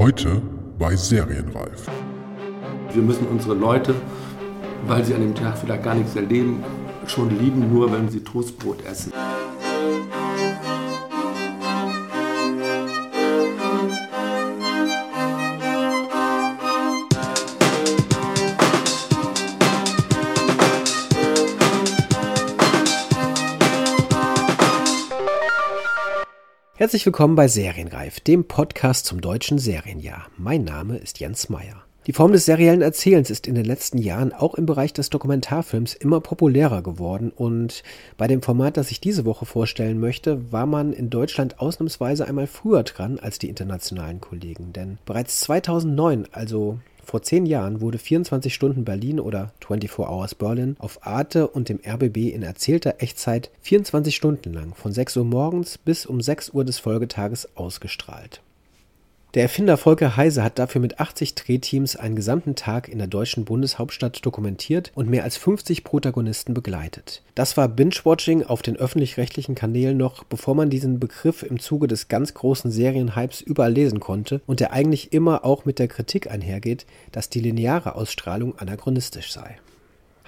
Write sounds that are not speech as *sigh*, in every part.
Heute bei Serienreif. Wir müssen unsere Leute, weil sie an dem Tag vielleicht gar nichts erleben, schon lieben, nur wenn sie Toastbrot essen. Herzlich willkommen bei Serienreif, dem Podcast zum deutschen Serienjahr. Mein Name ist Jens Meyer. Die Form des seriellen Erzählens ist in den letzten Jahren auch im Bereich des Dokumentarfilms immer populärer geworden und bei dem Format, das ich diese Woche vorstellen möchte, war man in Deutschland ausnahmsweise einmal früher dran als die internationalen Kollegen, denn bereits 2009, also vor zehn Jahren wurde 24 Stunden Berlin oder 24 Hours Berlin auf Arte und dem RBB in erzählter Echtzeit 24 Stunden lang von 6 Uhr morgens bis um 6 Uhr des Folgetages ausgestrahlt. Der Erfinder Volker Heise hat dafür mit 80 Drehteams einen gesamten Tag in der deutschen Bundeshauptstadt dokumentiert und mehr als 50 Protagonisten begleitet. Das war Binge-Watching auf den öffentlich-rechtlichen Kanälen noch, bevor man diesen Begriff im Zuge des ganz großen Serienhypes überall lesen konnte und der eigentlich immer auch mit der Kritik einhergeht, dass die lineare Ausstrahlung anachronistisch sei.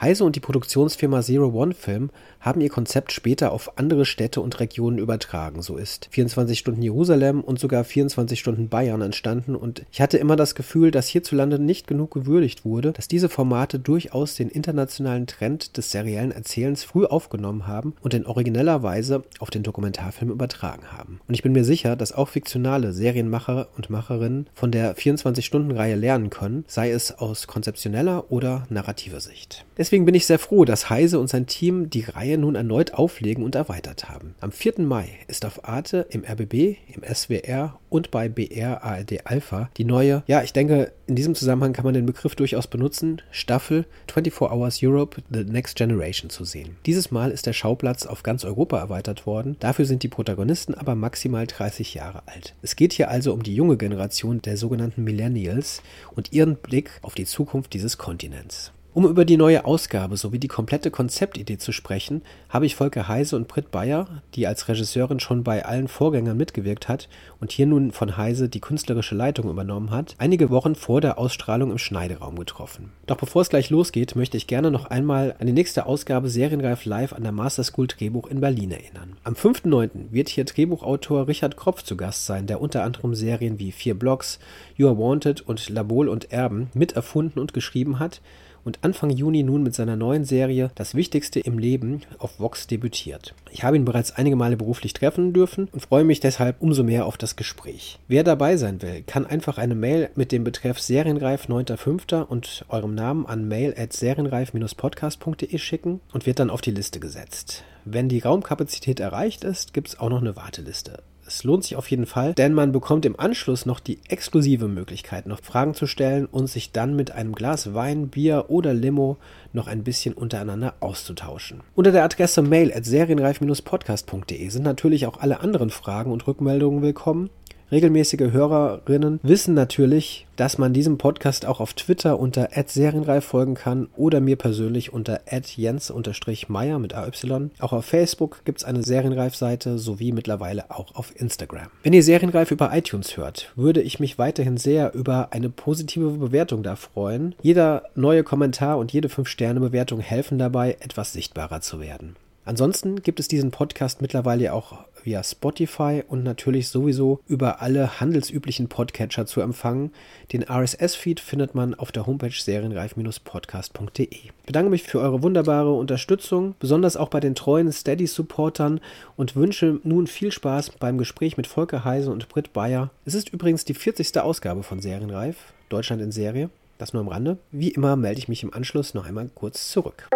Heise und die Produktionsfirma Zero One Film haben ihr Konzept später auf andere Städte und Regionen übertragen. So ist 24 Stunden Jerusalem und sogar 24 Stunden Bayern entstanden und ich hatte immer das Gefühl, dass hierzulande nicht genug gewürdigt wurde, dass diese Formate durchaus den internationalen Trend des seriellen Erzählens früh aufgenommen haben und in origineller Weise auf den Dokumentarfilm übertragen haben. Und ich bin mir sicher, dass auch fiktionale Serienmacher und Macherinnen von der 24-Stunden-Reihe lernen können, sei es aus konzeptioneller oder narrativer Sicht. Deswegen bin ich sehr froh, dass Heise und sein Team die Reihe nun erneut auflegen und erweitert haben. Am 4. Mai ist auf Arte, im RBB, im SWR und bei BR ARD Alpha die neue, ja, ich denke, in diesem Zusammenhang kann man den Begriff durchaus benutzen, Staffel 24 Hours Europe The Next Generation zu sehen. Dieses Mal ist der Schauplatz auf ganz Europa erweitert worden, dafür sind die Protagonisten aber maximal 30 Jahre alt. Es geht hier also um die junge Generation der sogenannten Millennials und ihren Blick auf die Zukunft dieses Kontinents. Um über die neue Ausgabe sowie die komplette Konzeptidee zu sprechen, habe ich Volker Heise und Britt Bayer, die als Regisseurin schon bei allen Vorgängern mitgewirkt hat und hier nun von Heise die künstlerische Leitung übernommen hat, einige Wochen vor der Ausstrahlung im Schneideraum getroffen. Doch bevor es gleich losgeht, möchte ich gerne noch einmal an die nächste Ausgabe Serienreif Live an der Master School Drehbuch in Berlin erinnern. Am 5.9. wird hier Drehbuchautor Richard Kropf zu Gast sein, der unter anderem Serien wie Vier Blocks, You Are Wanted und Labol und Erben miterfunden und geschrieben hat und Anfang Juni nun mit seiner neuen Serie Das Wichtigste im Leben auf Vox debütiert. Ich habe ihn bereits einige Male beruflich treffen dürfen und freue mich deshalb umso mehr auf das Gespräch. Wer dabei sein will, kann einfach eine Mail mit dem Betreff Serienreif 9.5. und eurem Namen an mail at serienreif-podcast.de schicken und wird dann auf die Liste gesetzt. Wenn die Raumkapazität erreicht ist, gibt es auch noch eine Warteliste. Es lohnt sich auf jeden Fall, denn man bekommt im Anschluss noch die exklusive Möglichkeit, noch Fragen zu stellen und sich dann mit einem Glas Wein, Bier oder Limo noch ein bisschen untereinander auszutauschen. Unter der Adresse mail at serienreif-podcast.de sind natürlich auch alle anderen Fragen und Rückmeldungen willkommen. Regelmäßige Hörerinnen wissen natürlich, dass man diesem Podcast auch auf Twitter unter @serienreif folgen kann oder mir persönlich unter @jens_meier mit AY. Auch auf Facebook gibt es eine Serienreif-Seite sowie mittlerweile auch auf Instagram. Wenn ihr Serienreif über iTunes hört, würde ich mich weiterhin sehr über eine positive Bewertung da freuen. Jeder neue Kommentar und jede 5-Sterne-Bewertung helfen dabei, etwas sichtbarer zu werden. Ansonsten gibt es diesen Podcast mittlerweile auch via Spotify und natürlich sowieso über alle handelsüblichen Podcatcher zu empfangen. Den RSS-Feed findet man auf der Homepage serienreif-podcast.de. Ich bedanke mich für eure wunderbare Unterstützung, besonders auch bei den treuen Steady-Supportern und wünsche nun viel Spaß beim Gespräch mit Volker Heise und Britt Bayer. Es ist übrigens die 40. Ausgabe von Serienreif, Deutschland in Serie. Das nur am Rande. Wie immer melde ich mich im Anschluss noch einmal kurz zurück.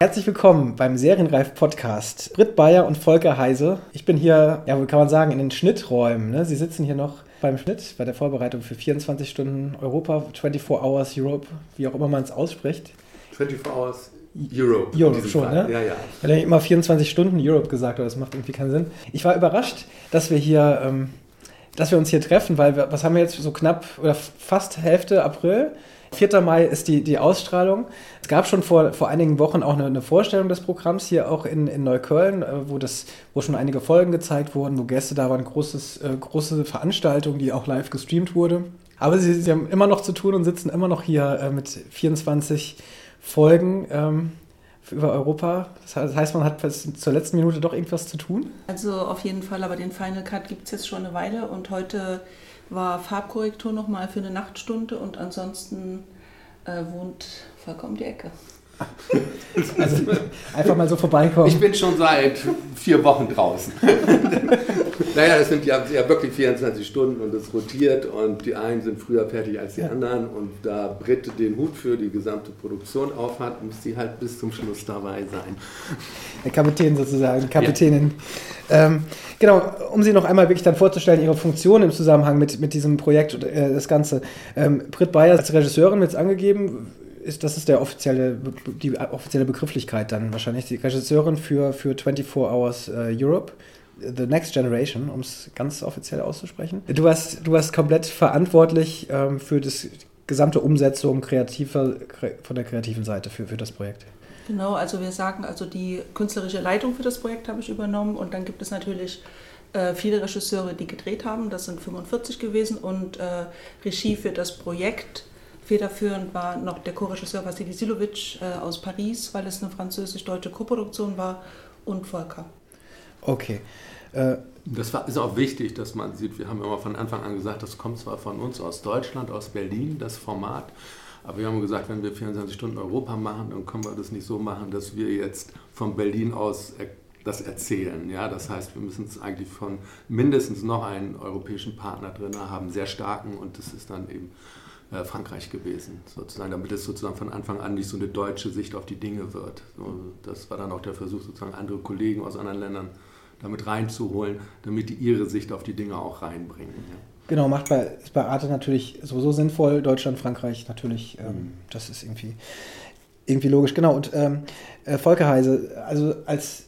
Herzlich willkommen beim Serienreif Podcast. Britt Bayer und Volker Heise. Ich bin hier, ja, wie kann man sagen, in den Schnitträumen. Ne? Sie sitzen hier noch beim Schnitt, bei der Vorbereitung für 24 Stunden Europa, 24 Hours Europe, wie auch immer man es ausspricht. 24 Hours Europe. Europe schon, Fall. ne? Ja, ja. Ich habe immer 24 Stunden Europe gesagt, aber das macht irgendwie keinen Sinn. Ich war überrascht, dass wir hier, ähm, dass wir uns hier treffen, weil wir, was haben wir jetzt so knapp oder fast Hälfte April? 4. Mai ist die, die Ausstrahlung. Es gab schon vor, vor einigen Wochen auch eine, eine Vorstellung des Programms hier auch in, in Neukölln, äh, wo, das, wo schon einige Folgen gezeigt wurden, wo Gäste da waren, großes, äh, große Veranstaltung, die auch live gestreamt wurde. Aber sie, sie haben immer noch zu tun und sitzen immer noch hier äh, mit 24 Folgen. Ähm, über Europa. Das heißt, man hat zur letzten Minute doch irgendwas zu tun? Also auf jeden Fall, aber den Final Cut gibt es jetzt schon eine Weile und heute war Farbkorrektur nochmal für eine Nachtstunde und ansonsten äh, wohnt vollkommen die Ecke. *laughs* Also einfach mal so vorbeikommen. Ich bin schon seit vier Wochen draußen. *laughs* naja, das sind ja, ja, wirklich 24 Stunden und es rotiert und die einen sind früher fertig als die ja. anderen und da Britt den Hut für die gesamte Produktion aufhat, muss sie halt bis zum Schluss dabei sein. Der Kapitän sozusagen, Kapitänin. Ja. Ähm, genau, um Sie noch einmal wirklich dann vorzustellen, Ihre Funktion im Zusammenhang mit, mit diesem Projekt, äh, das Ganze. Ähm, Britt Bayer als Regisseurin jetzt angegeben, ist, das ist der offizielle, die offizielle Begrifflichkeit dann wahrscheinlich, die Regisseurin für, für 24 Hours uh, Europe. The Next Generation, um es ganz offiziell auszusprechen. Du warst, du warst komplett verantwortlich ähm, für das gesamte Umsetzung kreativer, von der kreativen Seite für, für das Projekt. Genau, also wir sagen, also die künstlerische Leitung für das Projekt habe ich übernommen und dann gibt es natürlich äh, viele Regisseure, die gedreht haben, das sind 45 gewesen und äh, Regie für das Projekt Federführend war noch der Co-Regisseur Vassili Silovic äh, aus Paris, weil es eine französisch-deutsche Koproduktion war, und Volker. Okay. Äh, das war, ist auch wichtig, dass man sieht, wir haben immer von Anfang an gesagt, das kommt zwar von uns aus Deutschland, aus Berlin, das Format, aber wir haben gesagt, wenn wir 24 Stunden Europa machen, dann können wir das nicht so machen, dass wir jetzt von Berlin aus das erzählen. Ja, das heißt, wir müssen es eigentlich von mindestens noch einen europäischen Partner drin haben, sehr starken, und das ist dann eben äh, Frankreich gewesen, sozusagen, damit es sozusagen von Anfang an nicht so eine deutsche Sicht auf die Dinge wird. das war dann auch der Versuch, sozusagen andere Kollegen aus anderen Ländern damit reinzuholen, damit die ihre Sicht auf die Dinge auch reinbringen. Ja. Genau, macht bei, ist bei Arte natürlich sowieso sinnvoll. Deutschland, Frankreich natürlich, ähm, mhm. das ist irgendwie, irgendwie logisch. Genau, und ähm, äh, Volker Heise, also als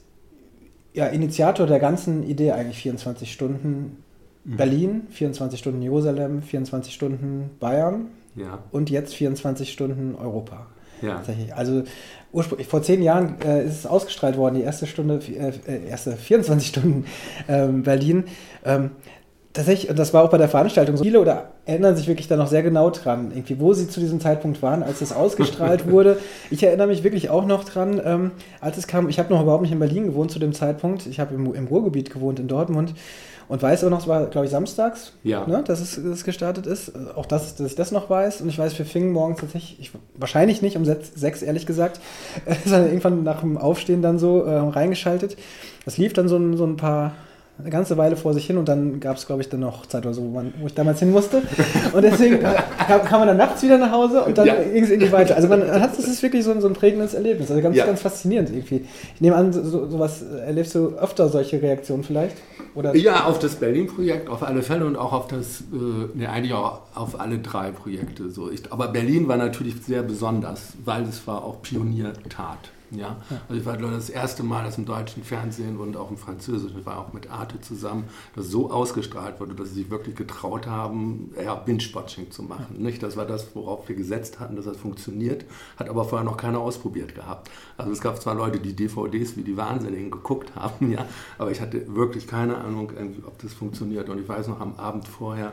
ja, Initiator der ganzen Idee eigentlich 24 Stunden Mhm. Berlin, 24 Stunden Jerusalem, 24 Stunden Bayern ja. und jetzt 24 Stunden Europa. Ja. Also ursprünglich, vor zehn Jahren äh, ist es ausgestrahlt worden, die erste Stunde, äh, äh erste 24 *laughs* Stunden ähm, Berlin. Ähm, tatsächlich, und das war auch bei der Veranstaltung so, viele oder erinnern sich wirklich da noch sehr genau dran, irgendwie, wo sie zu diesem Zeitpunkt waren, als es ausgestrahlt *laughs* wurde. Ich erinnere mich wirklich auch noch dran, ähm, als es kam, ich habe noch überhaupt nicht in Berlin gewohnt zu dem Zeitpunkt, ich habe im, im Ruhrgebiet gewohnt in Dortmund und weiß auch noch, es war, glaube ich, samstags, ja. ne, dass, es, dass es gestartet ist. Auch das, dass ich das noch weiß. Und ich weiß, wir fingen morgens tatsächlich, ich, wahrscheinlich nicht um sechs, ehrlich gesagt, *laughs* sondern irgendwann nach dem Aufstehen dann so äh, reingeschaltet. Das lief dann so ein, so ein paar eine ganze Weile vor sich hin und dann gab es, glaube ich, dann noch Zeit oder so, wo, man, wo, ich damals hin musste. Und deswegen kam, kam, man dann nachts wieder nach Hause und dann ja. ging es irgendwie weiter. Also man hat, das ist wirklich so ein, so ein prägendes Erlebnis. Also ganz, ja. ganz faszinierend irgendwie. Ich nehme an, so, sowas erlebst du öfter solche Reaktionen vielleicht? Oder? Ja, auf das Berlin-Projekt auf alle Fälle und auch auf das, äh, ne, eigentlich auch auf alle drei Projekte. So. Ich, aber Berlin war natürlich sehr besonders, weil es war auch Pioniertat. Ja, also ich war glaube das erste Mal, dass im deutschen Fernsehen und auch im französischen, ich war auch mit Arte zusammen, das so ausgestrahlt wurde, dass sie sich wirklich getraut haben, ja, Binge-Watching zu machen. Nicht? Das war das, worauf wir gesetzt hatten, dass das funktioniert, hat aber vorher noch keiner ausprobiert gehabt. Also es gab zwar Leute, die DVDs wie die Wahnsinnigen geguckt haben, *laughs* ja, aber ich hatte wirklich keine Ahnung, ob das funktioniert. Und ich weiß noch, am Abend vorher,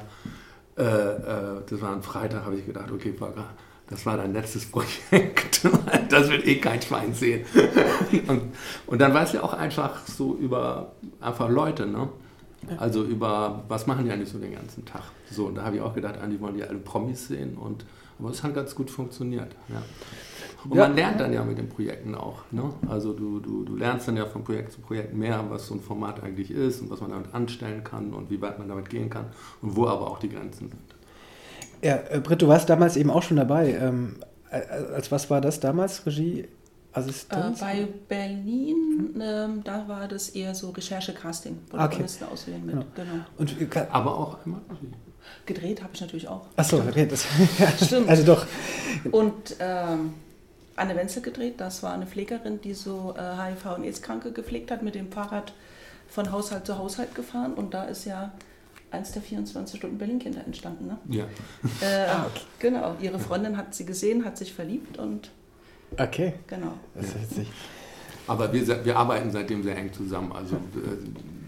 äh, äh, das war ein Freitag, habe ich gedacht, okay, Volker, das war dein letztes Projekt, *laughs* das wird eh kein Schwein sehen. *laughs* Und, und dann war es ja auch einfach so über einfach Leute, ne? Also über, was machen die eigentlich so den ganzen Tag? So, und da habe ich auch gedacht, eigentlich wollen die alle Promis sehen und aber es hat ganz gut funktioniert. Ja. Und ja. man lernt dann ja mit den Projekten auch. Ne? Also du, du, du lernst dann ja von Projekt zu Projekt mehr, was so ein Format eigentlich ist und was man damit anstellen kann und wie weit man damit gehen kann und wo aber auch die Grenzen sind. Ja, äh, Britt, du warst damals eben auch schon dabei. Ähm, als was war das damals? Regie? Assistenz? Äh, bei Berlin, ähm, da war das eher so Recherche-Casting, wo okay. auswählen mit. Genau. genau. Und, aber auch immer Gedreht habe ich natürlich auch. Achso, okay, das *laughs* stimmt. Also doch. Und ähm, Anne Wenzel gedreht, das war eine Pflegerin, die so äh, HIV- und AIDS-Kranke gepflegt hat, mit dem Fahrrad von Haushalt zu Haushalt gefahren. Und da ist ja eins der 24 Stunden Berlin-Kinder entstanden. Ne? Ja. Äh, *laughs* ah, okay. Genau, ihre Freundin hat sie gesehen, hat sich verliebt und. Okay. Genau. Das ist witzig. Aber wir, wir arbeiten seitdem sehr eng zusammen. Also äh,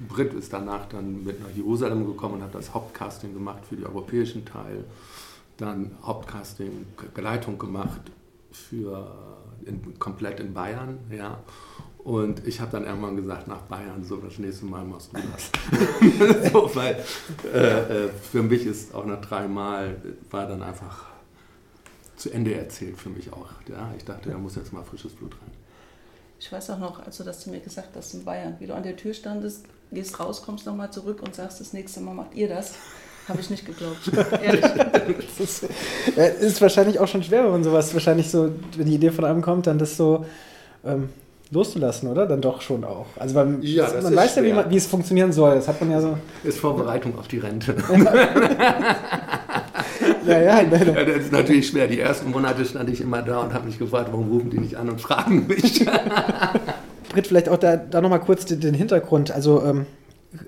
Britt ist danach dann mit nach Jerusalem gekommen und hat das Hauptcasting gemacht für den europäischen Teil. Dann Hauptcasting, Geleitung gemacht für in, komplett in Bayern. Ja. Und ich habe dann irgendwann gesagt, nach Bayern, so das nächste Mal machst du das. *laughs* so, weil äh, äh, für mich ist auch nach dreimal, war dann einfach zu Ende erzählt für mich auch. Ja. Ich dachte, da muss jetzt mal frisches Blut rein. Ich weiß auch noch, als du das zu mir gesagt hast in Bayern, wie du an der Tür standest, gehst raus, kommst nochmal zurück und sagst, das nächste Mal macht ihr das. Habe ich nicht geglaubt. *laughs* Ehrlich. das ist, ist, wahrscheinlich auch schon schwer, wenn man sowas wahrscheinlich so, wenn die Idee von einem kommt, dann das so ähm, loszulassen, oder? Dann doch schon auch. Also beim, ja, man weiß schwer. ja, wie, man, wie, es funktionieren soll. Das hat man ja so. Ist Vorbereitung auf die Rente. *laughs* *laughs* ja, ja, ja, das ist natürlich schwer. Die ersten Monate stand ich immer da und habe mich gefragt, warum rufen die nicht an und fragen mich. *laughs* Britt, vielleicht auch da, da nochmal kurz den, den Hintergrund. Also ähm,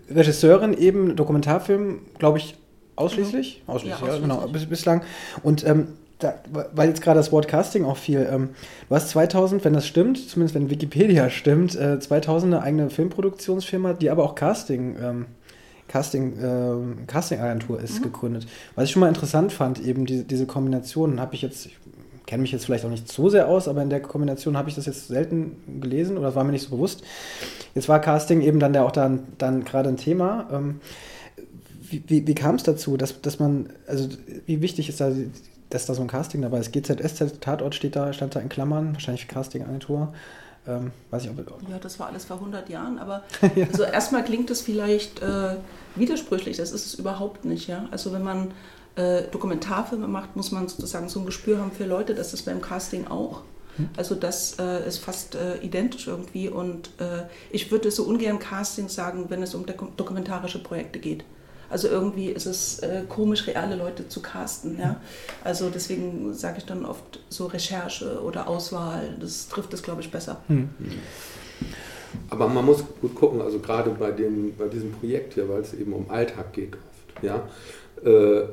Regisseurin eben, Dokumentarfilm, glaube ich, ausschließlich? Ja. Ausschließlich, ja, ja genau, bis, bislang. Und ähm, da, weil jetzt gerade das Wort Casting auch viel, ähm, du hast 2000, wenn das stimmt, zumindest wenn Wikipedia *laughs* stimmt, äh, 2000 eine eigene Filmproduktionsfirma, die aber auch Casting, ähm, Casting, äh, Casting-Agentur ist, mhm. gegründet. Was ich schon mal interessant fand, eben die, diese Kombination, habe ich jetzt, ich kenne mich jetzt vielleicht auch nicht so sehr aus, aber in der Kombination habe ich das jetzt selten gelesen oder war mir nicht so bewusst. Jetzt war Casting eben dann ja auch dann, dann gerade ein Thema. Ähm, wie, wie, wie kam es dazu, dass, dass man, also wie wichtig ist da, dass da so ein Casting dabei ist? GZSZ, Tatort steht da, stand da in Klammern, wahrscheinlich Casting-Agentur. Ähm, weiß ich, ob, ja, das war alles vor 100 Jahren, aber *laughs* ja. also erstmal klingt es vielleicht äh, widersprüchlich, das ist es überhaupt nicht. Ja? Also wenn man äh, Dokumentarfilme macht, muss man sozusagen so ein Gespür haben für Leute, das ist beim Casting auch. Hm. Also das äh, ist fast äh, identisch irgendwie und äh, ich würde so ungern Casting sagen, wenn es um dokumentarische Projekte geht. Also irgendwie ist es äh, komisch, reale Leute zu casten. Ja? Also deswegen sage ich dann oft so Recherche oder Auswahl. Das trifft es, glaube ich, besser. Hm. Aber man muss gut gucken, also gerade bei, dem, bei diesem Projekt hier, weil es eben um Alltag geht oft, ja, äh,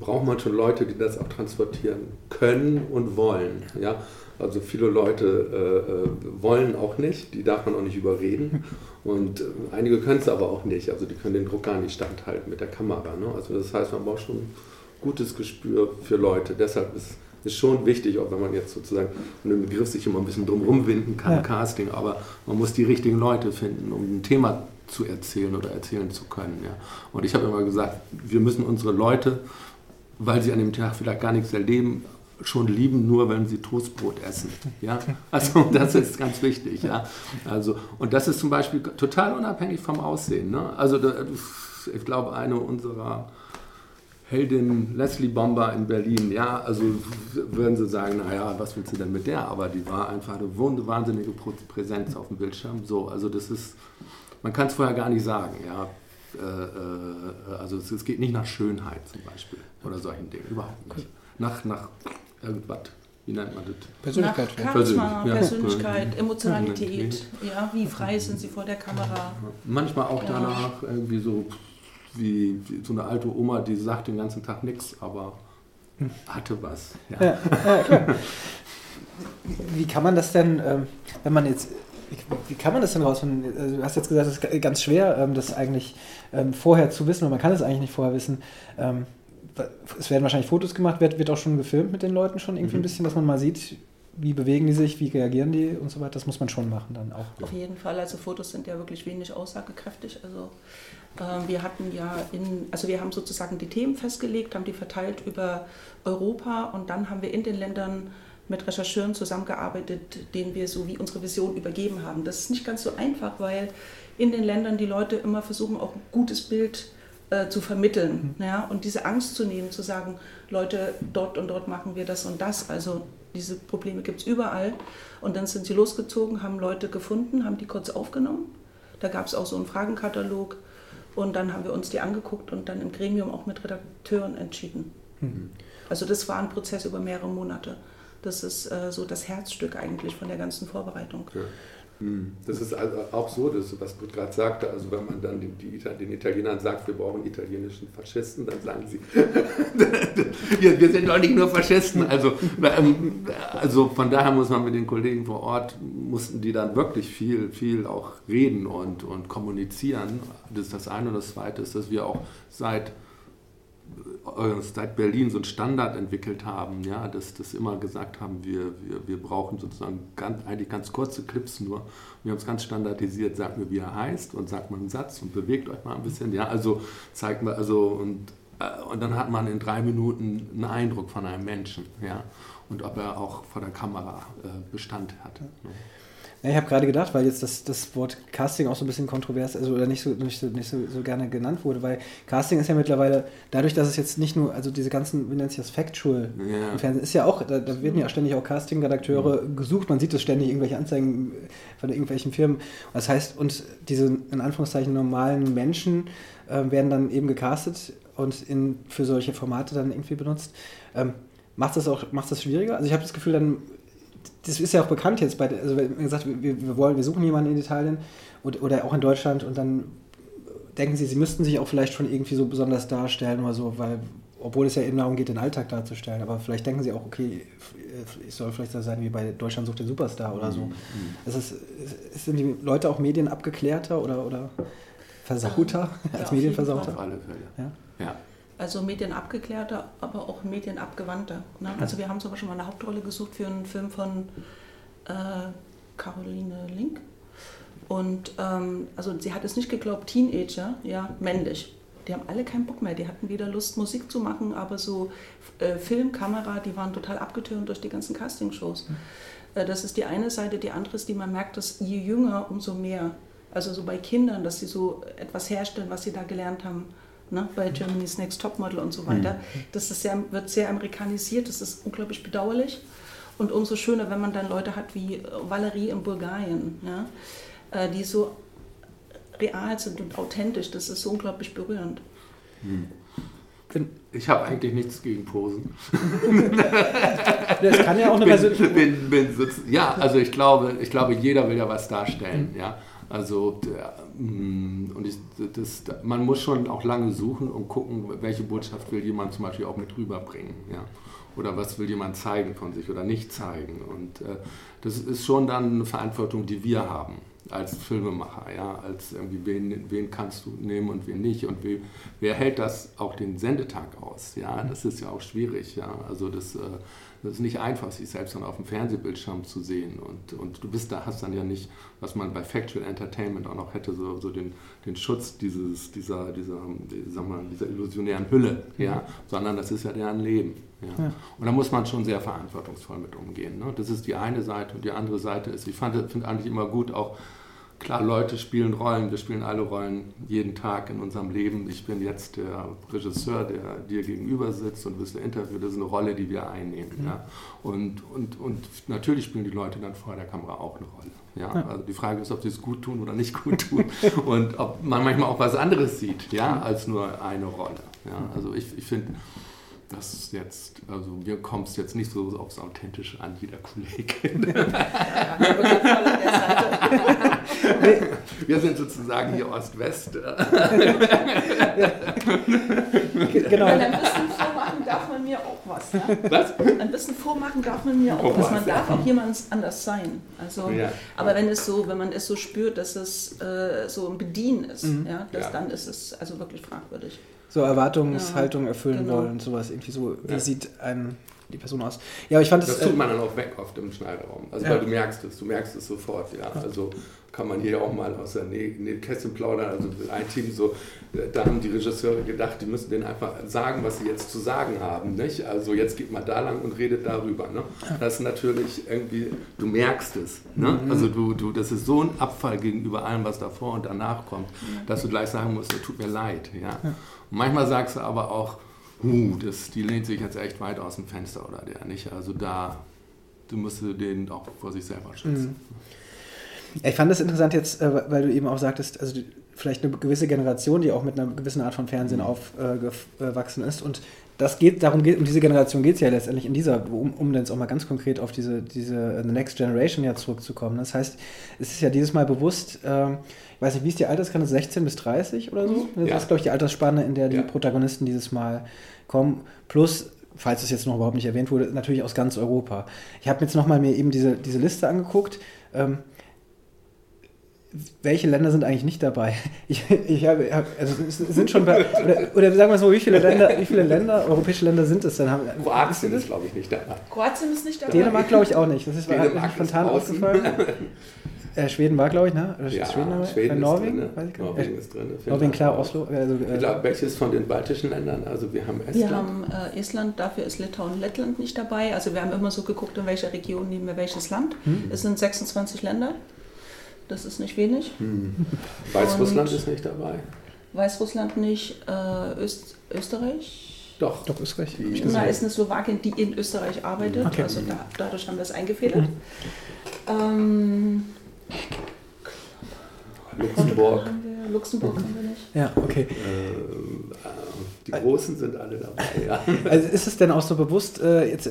braucht man schon Leute, die das auch transportieren können und wollen. Ja? Also viele Leute äh, äh, wollen auch nicht, die darf man auch nicht überreden. *laughs* Und äh, einige können es aber auch nicht, also die können den Druck gar nicht standhalten mit der Kamera. Ne? Also das heißt, man braucht schon ein gutes Gespür für Leute. Deshalb ist es schon wichtig, auch wenn man jetzt sozusagen von dem Begriff sich immer ein bisschen drumherum winden kann, ja. Casting, aber man muss die richtigen Leute finden, um ein Thema zu erzählen oder erzählen zu können. Ja. Und ich habe immer gesagt, wir müssen unsere Leute, weil sie an dem Tag vielleicht gar nichts erleben, schon lieben, nur wenn sie Toastbrot essen. Ja? *laughs* Also das ist ganz wichtig. Ja? Also, und das ist zum Beispiel total unabhängig vom Aussehen. Ne? Also ich glaube, eine unserer Heldin Leslie Bomber in Berlin, ja, also würden sie sagen, naja, was willst du denn mit der? Aber die war einfach eine wahnsinnige Präsenz auf dem Bildschirm. So, also das ist, man kann es vorher gar nicht sagen, ja. Äh, äh, also es geht nicht nach Schönheit zum Beispiel oder solchen Dingen, überhaupt nicht. Nach, nach irgendwas. Wie nennt man das? Persönlichkeit. Nach Charisma, ja. Persönlichkeit, Emotionalität. Ja, wie frei sind sie vor der Kamera? Manchmal auch ja. danach irgendwie so wie, wie, so eine alte Oma, die sagt den ganzen Tag nichts, aber hatte was. Ja. Ja, wie kann man das denn, ähm, wenn man jetzt wie, kann man das denn rausfinden? Also, du hast jetzt gesagt, es ist ganz schwer, ähm, das eigentlich ähm, vorher zu wissen, und man kann es eigentlich nicht vorher wissen es werden wahrscheinlich Fotos gemacht, wird, wird auch schon gefilmt mit den Leuten schon irgendwie mhm. ein bisschen, dass man mal sieht, wie bewegen die sich, wie reagieren die und so weiter. Das muss man schon machen dann auch. Auf jeden Fall. Also Fotos sind ja wirklich wenig aussagekräftig. Also äh, wir hatten ja in, also wir haben sozusagen die Themen festgelegt, haben die verteilt über Europa und dann haben wir in den Ländern mit Rechercheuren zusammengearbeitet, denen wir so wie unsere Vision übergeben haben. Das ist nicht ganz so einfach, weil in den Ländern die Leute immer versuchen, auch ein gutes Bild zu äh, zu vermitteln. Mhm. Ja? Und diese Angst zu nehmen, zu sagen, Leute, dort und dort machen wir das und das. Also diese Probleme gibt es überall. Und dann sind sie losgezogen, haben Leute gefunden, haben die kurz aufgenommen. Da gab es auch so einen Fragenkatalog. Und dann haben wir uns die angeguckt und dann im Gremium auch mit Redakteuren entschieden. Mhm. Also das war ein Prozess über mehrere Monate. Das ist äh, so das Herzstück eigentlich von der ganzen Vorbereitung. Ja. Hm. Das ist also auch so, dass, was Britt gerade sagte, also wenn man dann den, die, den Italienern sagt, wir brauchen italienischen Faschisten, dann sagen sie, *laughs* wir, wir, sind doch nicht nur Faschisten. Also, ähm, also von daher muss man mit den Kollegen vor Ort, mussten die dann wirklich viel, viel auch reden und, und kommunizieren. Das ist das eine. Und das zweite ist, dass wir auch seit seit Berlin so einen Standard entwickelt haben, ja, dass das immer gesagt haben, wir, wir, wir brauchen sozusagen ganz, eigentlich ganz kurze Clips nur. Wir haben es ganz standardisiert, sagt mir, wie er heißt und sagt mal einen Satz und bewegt euch mal ein bisschen, ja, also zeigt mal, also und, äh, und dann hat man in drei Minuten einen Eindruck von einem Menschen, ja, und ob er auch vor der Kamera äh, Bestand hat. Ja. Ja, ich habe gerade gedacht, weil jetzt das, das Wort Casting auch so ein bisschen kontrovers, also oder nicht so, nicht, so, nicht so, so gerne genannt wurde, weil Casting ist ja mittlerweile, dadurch, dass es jetzt nicht nur, also diese ganzen, wie nennt sich das, Factual ja. im Fernsehen, ist ja auch, da, da werden ja ständig auch Casting-Redakteure mhm. gesucht, man sieht das ständig, irgendwelche Anzeigen von irgendwelchen Firmen. Das heißt, und diese in Anführungszeichen normalen Menschen äh, werden dann eben gecastet und in, für solche Formate dann irgendwie benutzt. Ähm, macht das auch macht das schwieriger? Also ich habe das Gefühl, dann das ist ja auch bekannt jetzt bei, also wenn gesagt, wir, wir wollen, wir suchen jemanden in Italien oder, oder auch in Deutschland und dann denken sie, sie müssten sich auch vielleicht schon irgendwie so besonders darstellen oder so, weil, obwohl es ja eben darum geht, den Alltag darzustellen, aber vielleicht denken sie auch, okay, ich soll vielleicht so sein wie bei Deutschland sucht den Superstar oder so. Mhm. Ist es, sind die Leute auch Medien abgeklärter oder, oder versauter ja, *laughs* als Medienversauter? Auf alle Fälle. Ja. ja. Also medienabgeklärter, aber auch medienabgewandter. Ne? Also wir haben zum Beispiel mal eine Hauptrolle gesucht für einen Film von äh, Caroline Link. Und ähm, also sie hat es nicht geglaubt, Teenager, ja, männlich. Die haben alle keinen Bock mehr. Die hatten wieder Lust, Musik zu machen, aber so äh, Film, Kamera, die waren total abgetürnt durch die ganzen Castingshows. Mhm. Äh, das ist die eine Seite. Die andere ist, die man merkt, dass je jünger, umso mehr. Also so bei Kindern, dass sie so etwas herstellen, was sie da gelernt haben ne, bei Germany's Next Topmodel und so weiter. Mhm. Das ist sehr, wird sehr amerikanisiert, das ist unglaublich bedauerlich. Und umso schöner, wenn man dann Leute hat wie äh, Valerie in Bulgarien, ja, äh, die so real sind und authentisch. Das ist so unglaublich berührend. Hm. Ich habe eigentlich nichts gegen Posen. das kann ja auch eine persönliche. Bin, bin, bin, ja, also ich glaube, ich glaube, jeder will ja was darstellen. Mhm. Ja? Also, mm, und ich, das, man muss schon auch lange suchen und gucken, welche Botschaft will jemand zum Beispiel auch mit rüberbringen. Ja? Oder was will jemand zeigen von sich oder nicht zeigen. Und äh, das ist schon dann eine Verantwortung, die wir haben als Filmemacher, ja, als irgendwie wen, wen kannst du nehmen und wen nicht und wie, wer hält das auch den Sendetag aus, ja, das ist ja auch schwierig, ja, also das, äh, das ist nicht einfach, sich selbst dann auf dem Fernsehbildschirm zu sehen. Und, und du bist da, hast dann ja nicht, was man bei Factual Entertainment auch noch hätte, so, so den, den Schutz dieses, dieser, dieser, sag mal, dieser illusionären Hülle, ja? Sondern das ist ja deren Leben. Ja? ja. Und da muss man schon sehr verantwortungsvoll mit umgehen. Ne? Das ist die eine Seite und die andere Seite ist, ich finde eigentlich immer gut auch, Klar, Leute spielen Rollen, wir spielen alle Rollen jeden Tag in unserem Leben. Ich bin jetzt der Regisseur, der dir gegenüber sitzt und wirst Interview, das ist eine Rolle, die wir einnehmen. Mhm. Ja. Und, und, und natürlich spielen die Leute dann vor der Kamera auch eine Rolle. Ja. ja. Also die Frage ist, ob sie es gut tun oder nicht gut tun *laughs* und ob man manchmal auch was anderes sieht, ja, als nur eine Rolle. Ja. Also ich, ich finde, das ist jetzt, also mir kommt es jetzt nicht so aufs Authentische an, jeder *laughs* *laughs* *laughs* Wir sind sozusagen hier Ost-West. *laughs* genau. Weil ein bisschen vormachen darf man mir auch was. Ne? Was? Ein bisschen vormachen darf man mir auch oh, was. Man darf auch jemand anders sein. Also, ja. Aber wenn es so, wenn man es so spürt, dass es äh, so ein Bedienen ist, mhm. ja, das, ja. dann ist es also wirklich fragwürdig so Erwartungshaltung erfüllen genau. wollen und sowas. Irgendwie so, wie ja. sieht ein, die Person aus? Ja, aber ich fand das. Das tut man dann auch weg oft im Schneiderraum. Also, ja. weil du merkst es, du merkst es sofort, ja. Also kann man hier auch mal aus der Nähkästchen plaudern. Also ein Team so, da haben die Regisseure gedacht, die müssen denen einfach sagen, was sie jetzt zu sagen haben. Nicht? Also jetzt geht mal da lang und redet darüber. Ne? Das ist natürlich irgendwie, du merkst es. Ne? Mhm. Also du, du, das ist so ein Abfall gegenüber allem, was davor und danach kommt, dass du gleich sagen musst, tut mir leid. Ja? ja. Manchmal sagst du aber auch, uh, das, die lehnt sich jetzt echt weit aus dem Fenster oder der nicht. Also da, du musst den auch vor sich selber schützen. Mhm. Ich fand das interessant jetzt, äh, weil du eben auch sagtest, also vielleicht eine gewisse Generation, die auch mit einer gewissen Art von Fernsehen aufgewachsen ist. Und das geht, darum geht, um diese Generation geht es ja letztendlich in dieser, um, um jetzt auch mal ganz konkret auf diese, diese The Next Generation ja zurückzukommen. Das heißt, es ist ja dieses Mal bewusst, ähm, ich weiß nicht, wie ist die Altersgrenze, 16 bis 30 oder so? Das Ja. ist, glaube ich, die Altersspanne, in der die Ja. Protagonisten dieses Mal kommen. Plus, falls es jetzt noch überhaupt nicht erwähnt wurde, natürlich aus ganz Europa. Ich habe jetzt nochmal mir eben diese, diese Liste angeguckt. Ähm, welche Länder sind eigentlich nicht dabei? *laughs* Ich, ich habe, hab- also es sind schon bei, oder, oder sagen wir so, wie viele Länder, wie viele Länder, europäische Länder sind es denn? Haben, Kroatien ist, glaube ich, nicht dabei. Kroatien ist nicht dabei. Dänemark glaube ich auch nicht. Das ist mir spontan draußen. *laughs* Äh, Schweden war, glaube ich, ne? Ja, Schweden? Schweden äh, ist Norwegen? drin. Weiß ich gar nicht. Norwegen Äh, ist drin. Norwegen, klar, auch. Oslo. Also, Ich äh, glaube, welches von den baltischen Ländern? Also wir haben Estland. Wir haben äh, Estland, dafür ist Litauen und Lettland nicht dabei. Also wir haben immer so geguckt, in welcher Region nehmen wir welches Land. Hm. Es sind 26 Länder. Das ist nicht wenig. Hm. Weißrussland ist nicht dabei. Weißrussland nicht, äh, Öst, Österreich. Doch. doch, ist recht. Die- Hab ich Da ist eine Slowakin, die in Österreich arbeitet. Okay. Also da, dadurch haben wir es eingefädelt. Ähm, Luxemburg. Luxemburg haben wir nicht. Ja, okay. Ähm, äh, die Großen sind alle dabei, ja. Also ist es denn auch so bewusst äh, jetzt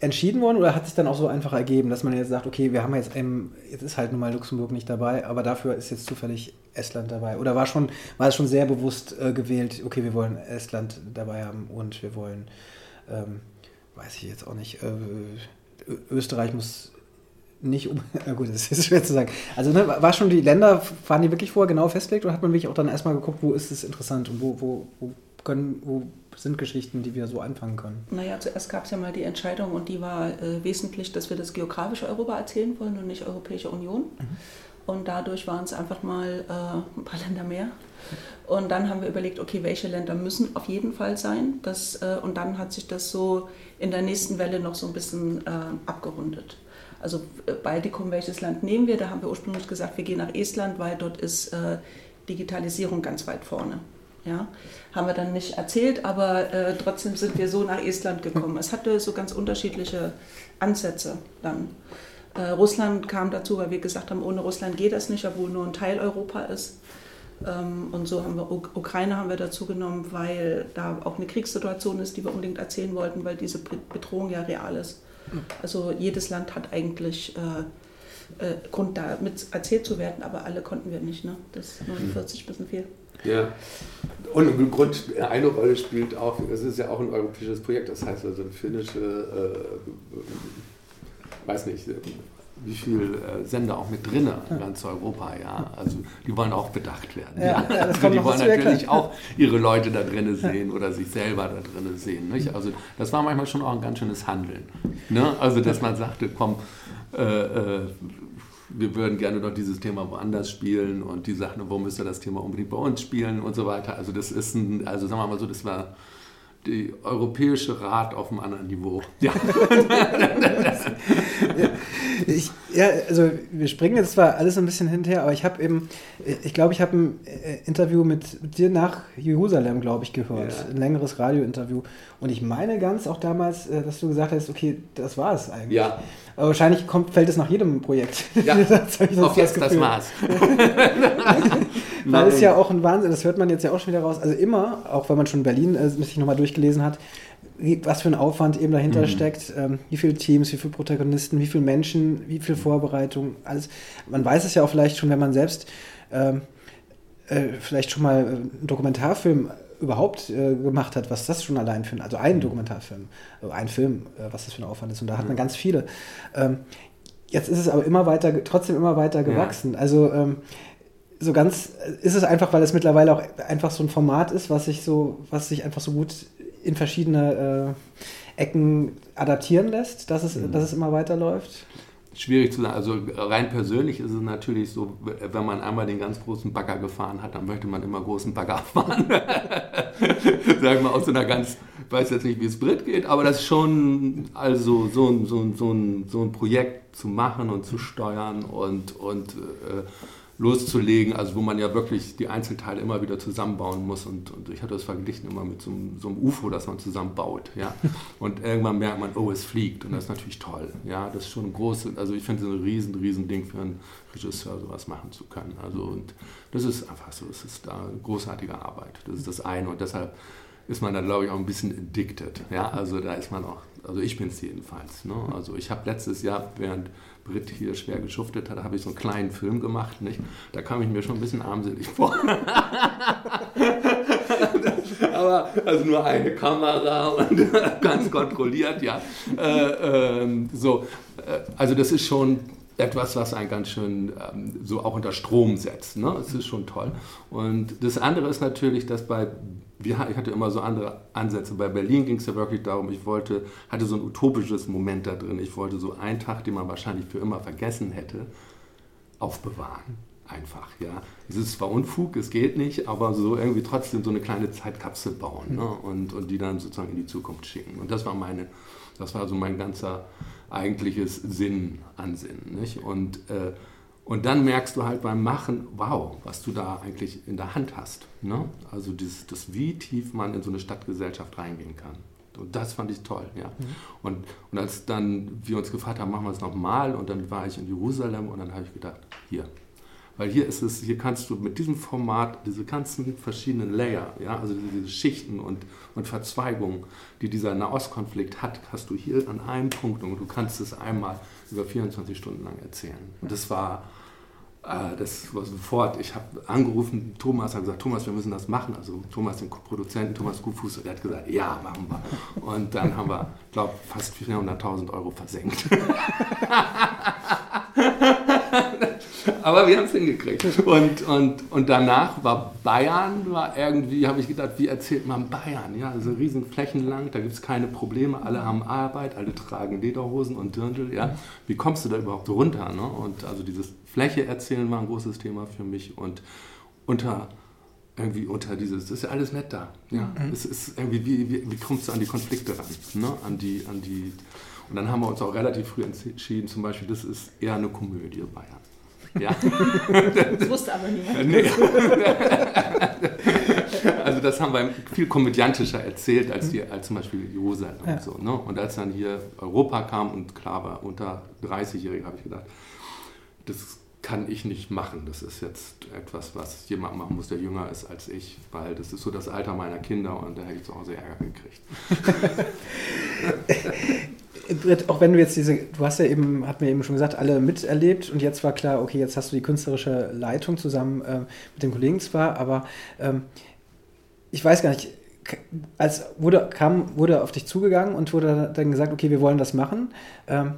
entschieden worden oder hat sich dann auch so einfach ergeben, dass man jetzt sagt, okay, wir haben jetzt, ähm, jetzt ist halt nun mal Luxemburg nicht dabei, aber dafür ist jetzt zufällig Estland dabei? Oder war, schon, war es schon sehr bewusst äh, gewählt, okay, wir wollen Estland dabei haben und wir wollen, ähm, weiß ich jetzt auch nicht, äh, Österreich muss nicht um. *laughs* Ja gut, das ist schwer zu sagen. Also ne, war schon die Länder, waren die wirklich vorher genau festgelegt oder hat man wirklich auch dann erstmal geguckt, wo ist es interessant und wo, wo, wo, können, wo sind Geschichten, die wir so anfangen können? Naja, zuerst gab es ja mal die Entscheidung und die war äh, wesentlich, dass wir das geografische Europa erzählen wollen und nicht Europäische Union. Und dadurch waren es einfach mal äh, ein paar Länder mehr. Und dann haben wir überlegt, okay, welche Länder müssen auf jeden Fall sein. Das, äh, und dann hat sich das so in der nächsten Welle noch so ein bisschen äh, abgerundet. Also äh, Baltikum, welches Land nehmen wir? Da haben wir ursprünglich gesagt, wir gehen nach Estland, weil dort ist äh, Digitalisierung ganz weit vorne. Ja, haben wir dann nicht erzählt, aber äh, trotzdem sind wir so nach Estland gekommen. Es hatte so ganz unterschiedliche Ansätze dann. Äh, Russland kam dazu, weil wir gesagt haben, ohne Russland geht das nicht, obwohl nur ein Teil Europa ist. Ähm, und so haben wir Uk- Ukraine haben wir dazu genommen, weil da auch eine Kriegssituation ist, die wir unbedingt erzählen wollten, weil diese Be- Bedrohung ja real ist. Also jedes Land hat eigentlich äh, äh, Grund, da mit erzählt zu werden, aber alle konnten wir nicht. Ne? Das 49 bisschen viel. Ja. Und im Grund eine Rolle spielt auch, es ist ja auch ein europäisches Projekt, das heißt also finnische, äh, weiß nicht, wie viele äh, Sender auch mit drin in ganz Europa, ja. Also die wollen auch bedacht werden. Ja, ja, *laughs* also die wollen natürlich auch ihre Leute da drinnen sehen oder sich selber da drinnen sehen. Nicht? Also das war manchmal schon auch ein ganz schönes Handeln. Ne? Also dass man sagte, komm, äh, äh, wir würden gerne noch dieses Thema woanders spielen und die sagten, warum müsste das Thema unbedingt bei uns spielen und so weiter. Also das ist ein, also sagen wir mal so, das war die europäische Rat auf einem anderen Niveau. Ja. *laughs* *laughs* Ich, ja, also wir springen jetzt zwar alles ein bisschen hinterher, aber ich habe eben, ich glaube, ich habe ein äh, Interview mit, mit dir nach Jerusalem, glaube ich, gehört. Ja. Ein längeres Radiointerview. Und ich meine ganz auch damals, äh, dass du gesagt hast, okay, das war es eigentlich. Ja. Aber wahrscheinlich kommt, fällt es nach jedem Projekt. Ja, *laughs* Das auf jetzt, das Gefühl. war's. *laughs* *laughs* Weil es ja auch ein Wahnsinn, das hört man jetzt ja auch schon wieder raus. Also immer, auch wenn man schon Berlin äh, sich nochmal durchgelesen hat, wie, was für ein Aufwand eben dahinter steckt, ähm, wie viele Teams, wie viele Protagonisten, wie viele Menschen, wie viel Vorbereitung, alles. Man weiß es ja auch vielleicht schon, wenn man selbst ähm, äh, vielleicht schon mal äh, einen Dokumentarfilm überhaupt äh, gemacht hat, was das schon allein für ein, also einen Dokumentarfilm, äh, ein Film, äh, was das für ein Aufwand ist. Und da hat man ganz viele. Ähm, jetzt ist es aber immer weiter, trotzdem immer weiter gewachsen. Also ähm, so ganz äh, ist es einfach, weil es mittlerweile auch einfach so ein Format ist, was sich so, was sich einfach so gut in verschiedene äh, Ecken adaptieren lässt, dass es, dass es immer weiterläuft. Schwierig zu sagen. Also rein persönlich ist es natürlich so, wenn man einmal den ganz großen Bagger gefahren hat, dann möchte man immer großen Bagger *laughs* fahren. Sagen wir aus so einer ganz, weiß jetzt nicht, wie es Brit geht, aber das ist schon also so ein, so ein, so ein, so ein Projekt zu machen und zu steuern und, und äh, loszulegen, also wo man ja wirklich die Einzelteile immer wieder zusammenbauen muss. Und, und ich hatte das verglichen immer mit so einem, so einem, UFO, das man zusammenbaut. Ja? Und irgendwann merkt man, oh, es fliegt. Und das ist natürlich toll. Ja? Das ist schon ein großes, also ich finde es ein riesen, riesen Ding für einen Regisseur, sowas machen zu können. Also und das ist einfach so, es ist da großartige Arbeit. Das ist das eine. Und deshalb ist man da, glaube ich, auch ein bisschen addicted. Ja? Also da ist man auch, also ich bin es jedenfalls. Ne? Also ich habe letztes Jahr, während Brit hier schwer geschuftet hat, habe ich so einen kleinen Film gemacht. Nicht? Da kam ich mir schon ein bisschen armselig *laughs* vor. Aber also nur eine Kamera und *laughs* ganz kontrolliert, ja. Äh, äh, so, also das ist schon etwas, was einen ganz schön ähm, so auch unter Strom setzt. Ne? Das ist schon toll. Und das andere ist natürlich, dass bei ich hatte immer so andere Ansätze. Bei Berlin ging es ja wirklich darum, ich wollte, hatte so ein utopisches Moment da drin. Ich wollte so einen Tag, den man wahrscheinlich für immer vergessen hätte, aufbewahren. Einfach, ja. Es ist zwar Unfug, es geht nicht, aber so irgendwie trotzdem so eine kleine Zeitkapsel bauen ne? und, und die dann sozusagen in die Zukunft schicken. Und das war meine, das war so mein ganzer eigentliches Sinn, Ansinnen. Nicht? Und äh, und dann merkst du halt beim Machen, wow, was du da eigentlich in der Hand hast. Ne? Also das, das, wie tief man in so eine Stadtgesellschaft reingehen kann. Und das fand ich toll. Ja. Mhm. Und, und als dann wir uns gefragt haben, machen wir es nochmal, und dann war ich in Jerusalem und dann habe ich gedacht, hier. Weil hier ist es, hier kannst du mit diesem Format diese ganzen verschiedenen Layer, ja, also diese Schichten und, und Verzweigungen, die dieser Nahostkonflikt hat, hast du hier an einem Punkt und du kannst es einmal über 24 Stunden lang erzählen. Und das war, äh, das war sofort, ich habe angerufen, Thomas hat gesagt, Thomas, wir müssen das machen. Also Thomas, den Produzenten, Thomas Gutfuß, der hat gesagt, ja, machen wir. Und dann haben wir, glaube fast 400.000 Euro versenkt. *laughs* *laughs* Aber wir haben es hingekriegt. Und, und, und danach war Bayern, war irgendwie, habe ich gedacht, wie erzählt man Bayern? Ja, also riesen Flächen lang, da gibt es keine Probleme, alle haben Arbeit, alle tragen Lederhosen und Dirndl. Ja. Wie kommst du da überhaupt runter? Ne? Und also dieses Fläche erzählen war ein großes Thema für mich. Und unter irgendwie unter dieses, das ist ja alles nett da. Ja? Mhm. Es ist irgendwie, wie, wie, wie kommst du an die Konflikte ran? Ne? An die, an die, und dann haben wir uns auch relativ früh entschieden, zum Beispiel, das ist eher eine Komödie Bayern. Ja. *laughs* Das wusste aber niemand. Nee. *laughs* Also das haben wir viel komödiantischer erzählt als, die, als zum Beispiel Jerusalem ja. und so. Ne? Und als dann hier Europa kam und klar war, unter 30-Jährige, habe ich gedacht, das kann ich nicht machen. Das ist jetzt etwas, was jemand machen muss, der jünger ist als ich, weil das ist so das Alter meiner Kinder und da hätte ich zu Hause Ärger gekriegt. *laughs* Auch wenn du jetzt diese, du hast ja eben, hat mir eben schon gesagt, alle miterlebt und jetzt war klar, okay, jetzt hast du die künstlerische Leitung zusammen äh, mit dem Kollegen zwar, aber ähm, ich weiß gar nicht, als wurde, kam, wurde auf dich zugegangen und wurde dann gesagt, okay, wir wollen das machen. Ähm,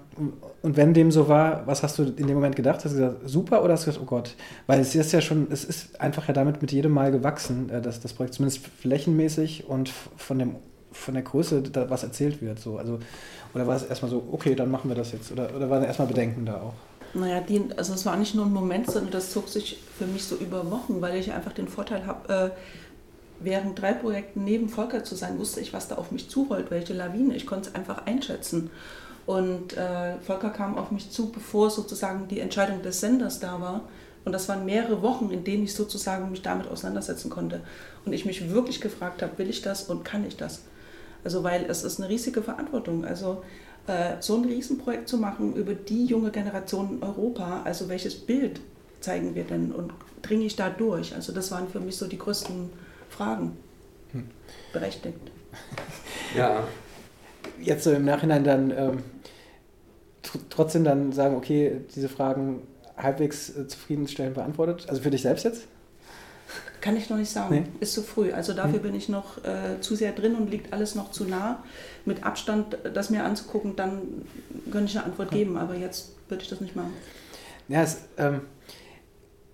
und wenn dem so war, was hast du in dem Moment gedacht? Hast du gesagt, super oder hast du gesagt, oh Gott? Weil es ist ja schon, es ist einfach ja damit mit jedem Mal gewachsen, äh, dass das Projekt zumindest flächenmäßig und von dem von der Größe, was erzählt wird. So. Also, oder war es erstmal so, okay, dann machen wir das jetzt? Oder, oder waren erstmal Bedenken da auch? Naja, die, also es war nicht nur ein Moment, sondern das zog sich für mich so über Wochen, weil ich einfach den Vorteil habe, äh, während drei Projekten neben Volker zu sein, wusste ich, was da auf mich zurollt, welche Lawine. Ich konnte es einfach einschätzen. Und äh, Volker kam auf mich zu, bevor sozusagen die Entscheidung des Senders da war. Und das waren mehrere Wochen, in denen ich sozusagen mich damit auseinandersetzen konnte. Und ich mich wirklich gefragt habe, will ich das und kann ich das? Also weil es ist eine riesige Verantwortung. Also äh, so ein Riesenprojekt zu machen über die junge Generation in Europa, also welches Bild zeigen wir denn und dringe ich da durch? Also das waren für mich so die größten Fragen. Hm. Berechtigt. *laughs* Ja. Jetzt so im Nachhinein dann ähm, trotzdem dann sagen, okay, diese Fragen halbwegs äh, zufriedenstellend beantwortet. Also für dich selbst jetzt? Kann ich noch nicht sagen. Nee. Ist zu früh. Also dafür mhm. bin ich noch äh, zu sehr drin und liegt alles noch zu nah. Mit Abstand das mir anzugucken, dann könnte ich eine Antwort geben, aber jetzt würde ich das nicht machen. Ja, es ähm,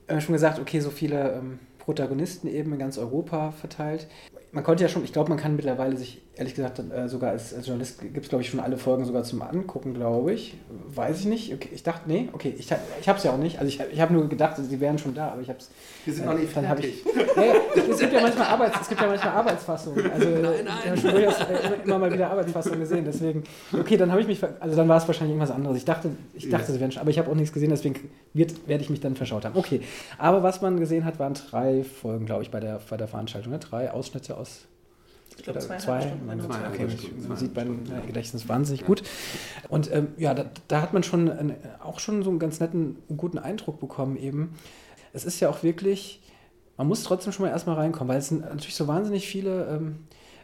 schon gesagt, okay, so viele ähm, Protagonisten eben in ganz Europa verteilt. man konnte ja schon, ich glaube, man kann mittlerweile sich, ehrlich gesagt, äh, sogar als, als Journalist gibt es, glaube ich, schon alle Folgen sogar zum Angucken, glaube ich. Weiß ich nicht. Okay, ich dachte, nee, okay, ich, ich habe es ja auch nicht. Also ich, ich habe nur gedacht, sie wären schon da, aber ich habe es. Wir sind äh, noch nicht fertig. Ich, *laughs* ja, ja, es, gibt ja manchmal Arbeits, es gibt ja manchmal Arbeitsfassungen. Also nein, nein. ich habe schon durchaus äh, immer mal wieder Arbeitsfassungen gesehen. Deswegen, okay, dann habe ich mich, also dann war es wahrscheinlich irgendwas anderes. Ich dachte, ich dachte, sie wären schon, aber ich habe auch nichts gesehen, deswegen werde ich mich dann verschaut haben. Okay, aber was man gesehen hat, waren drei Folgen, glaube ich, bei der, bei der Veranstaltung. Ne? Drei Ausschnitte aus ich glaube, zwei, zwei, Stunden, zwei okay, man sieht beim Gedächtnis wahnsinnig gut. Und ähm, ja, da, da, hat man schon einen, auch schon so einen ganz netten, guten Eindruck bekommen eben. Es ist ja auch wirklich, man muss trotzdem schon mal erstmal reinkommen, weil es sind natürlich so wahnsinnig viele ähm,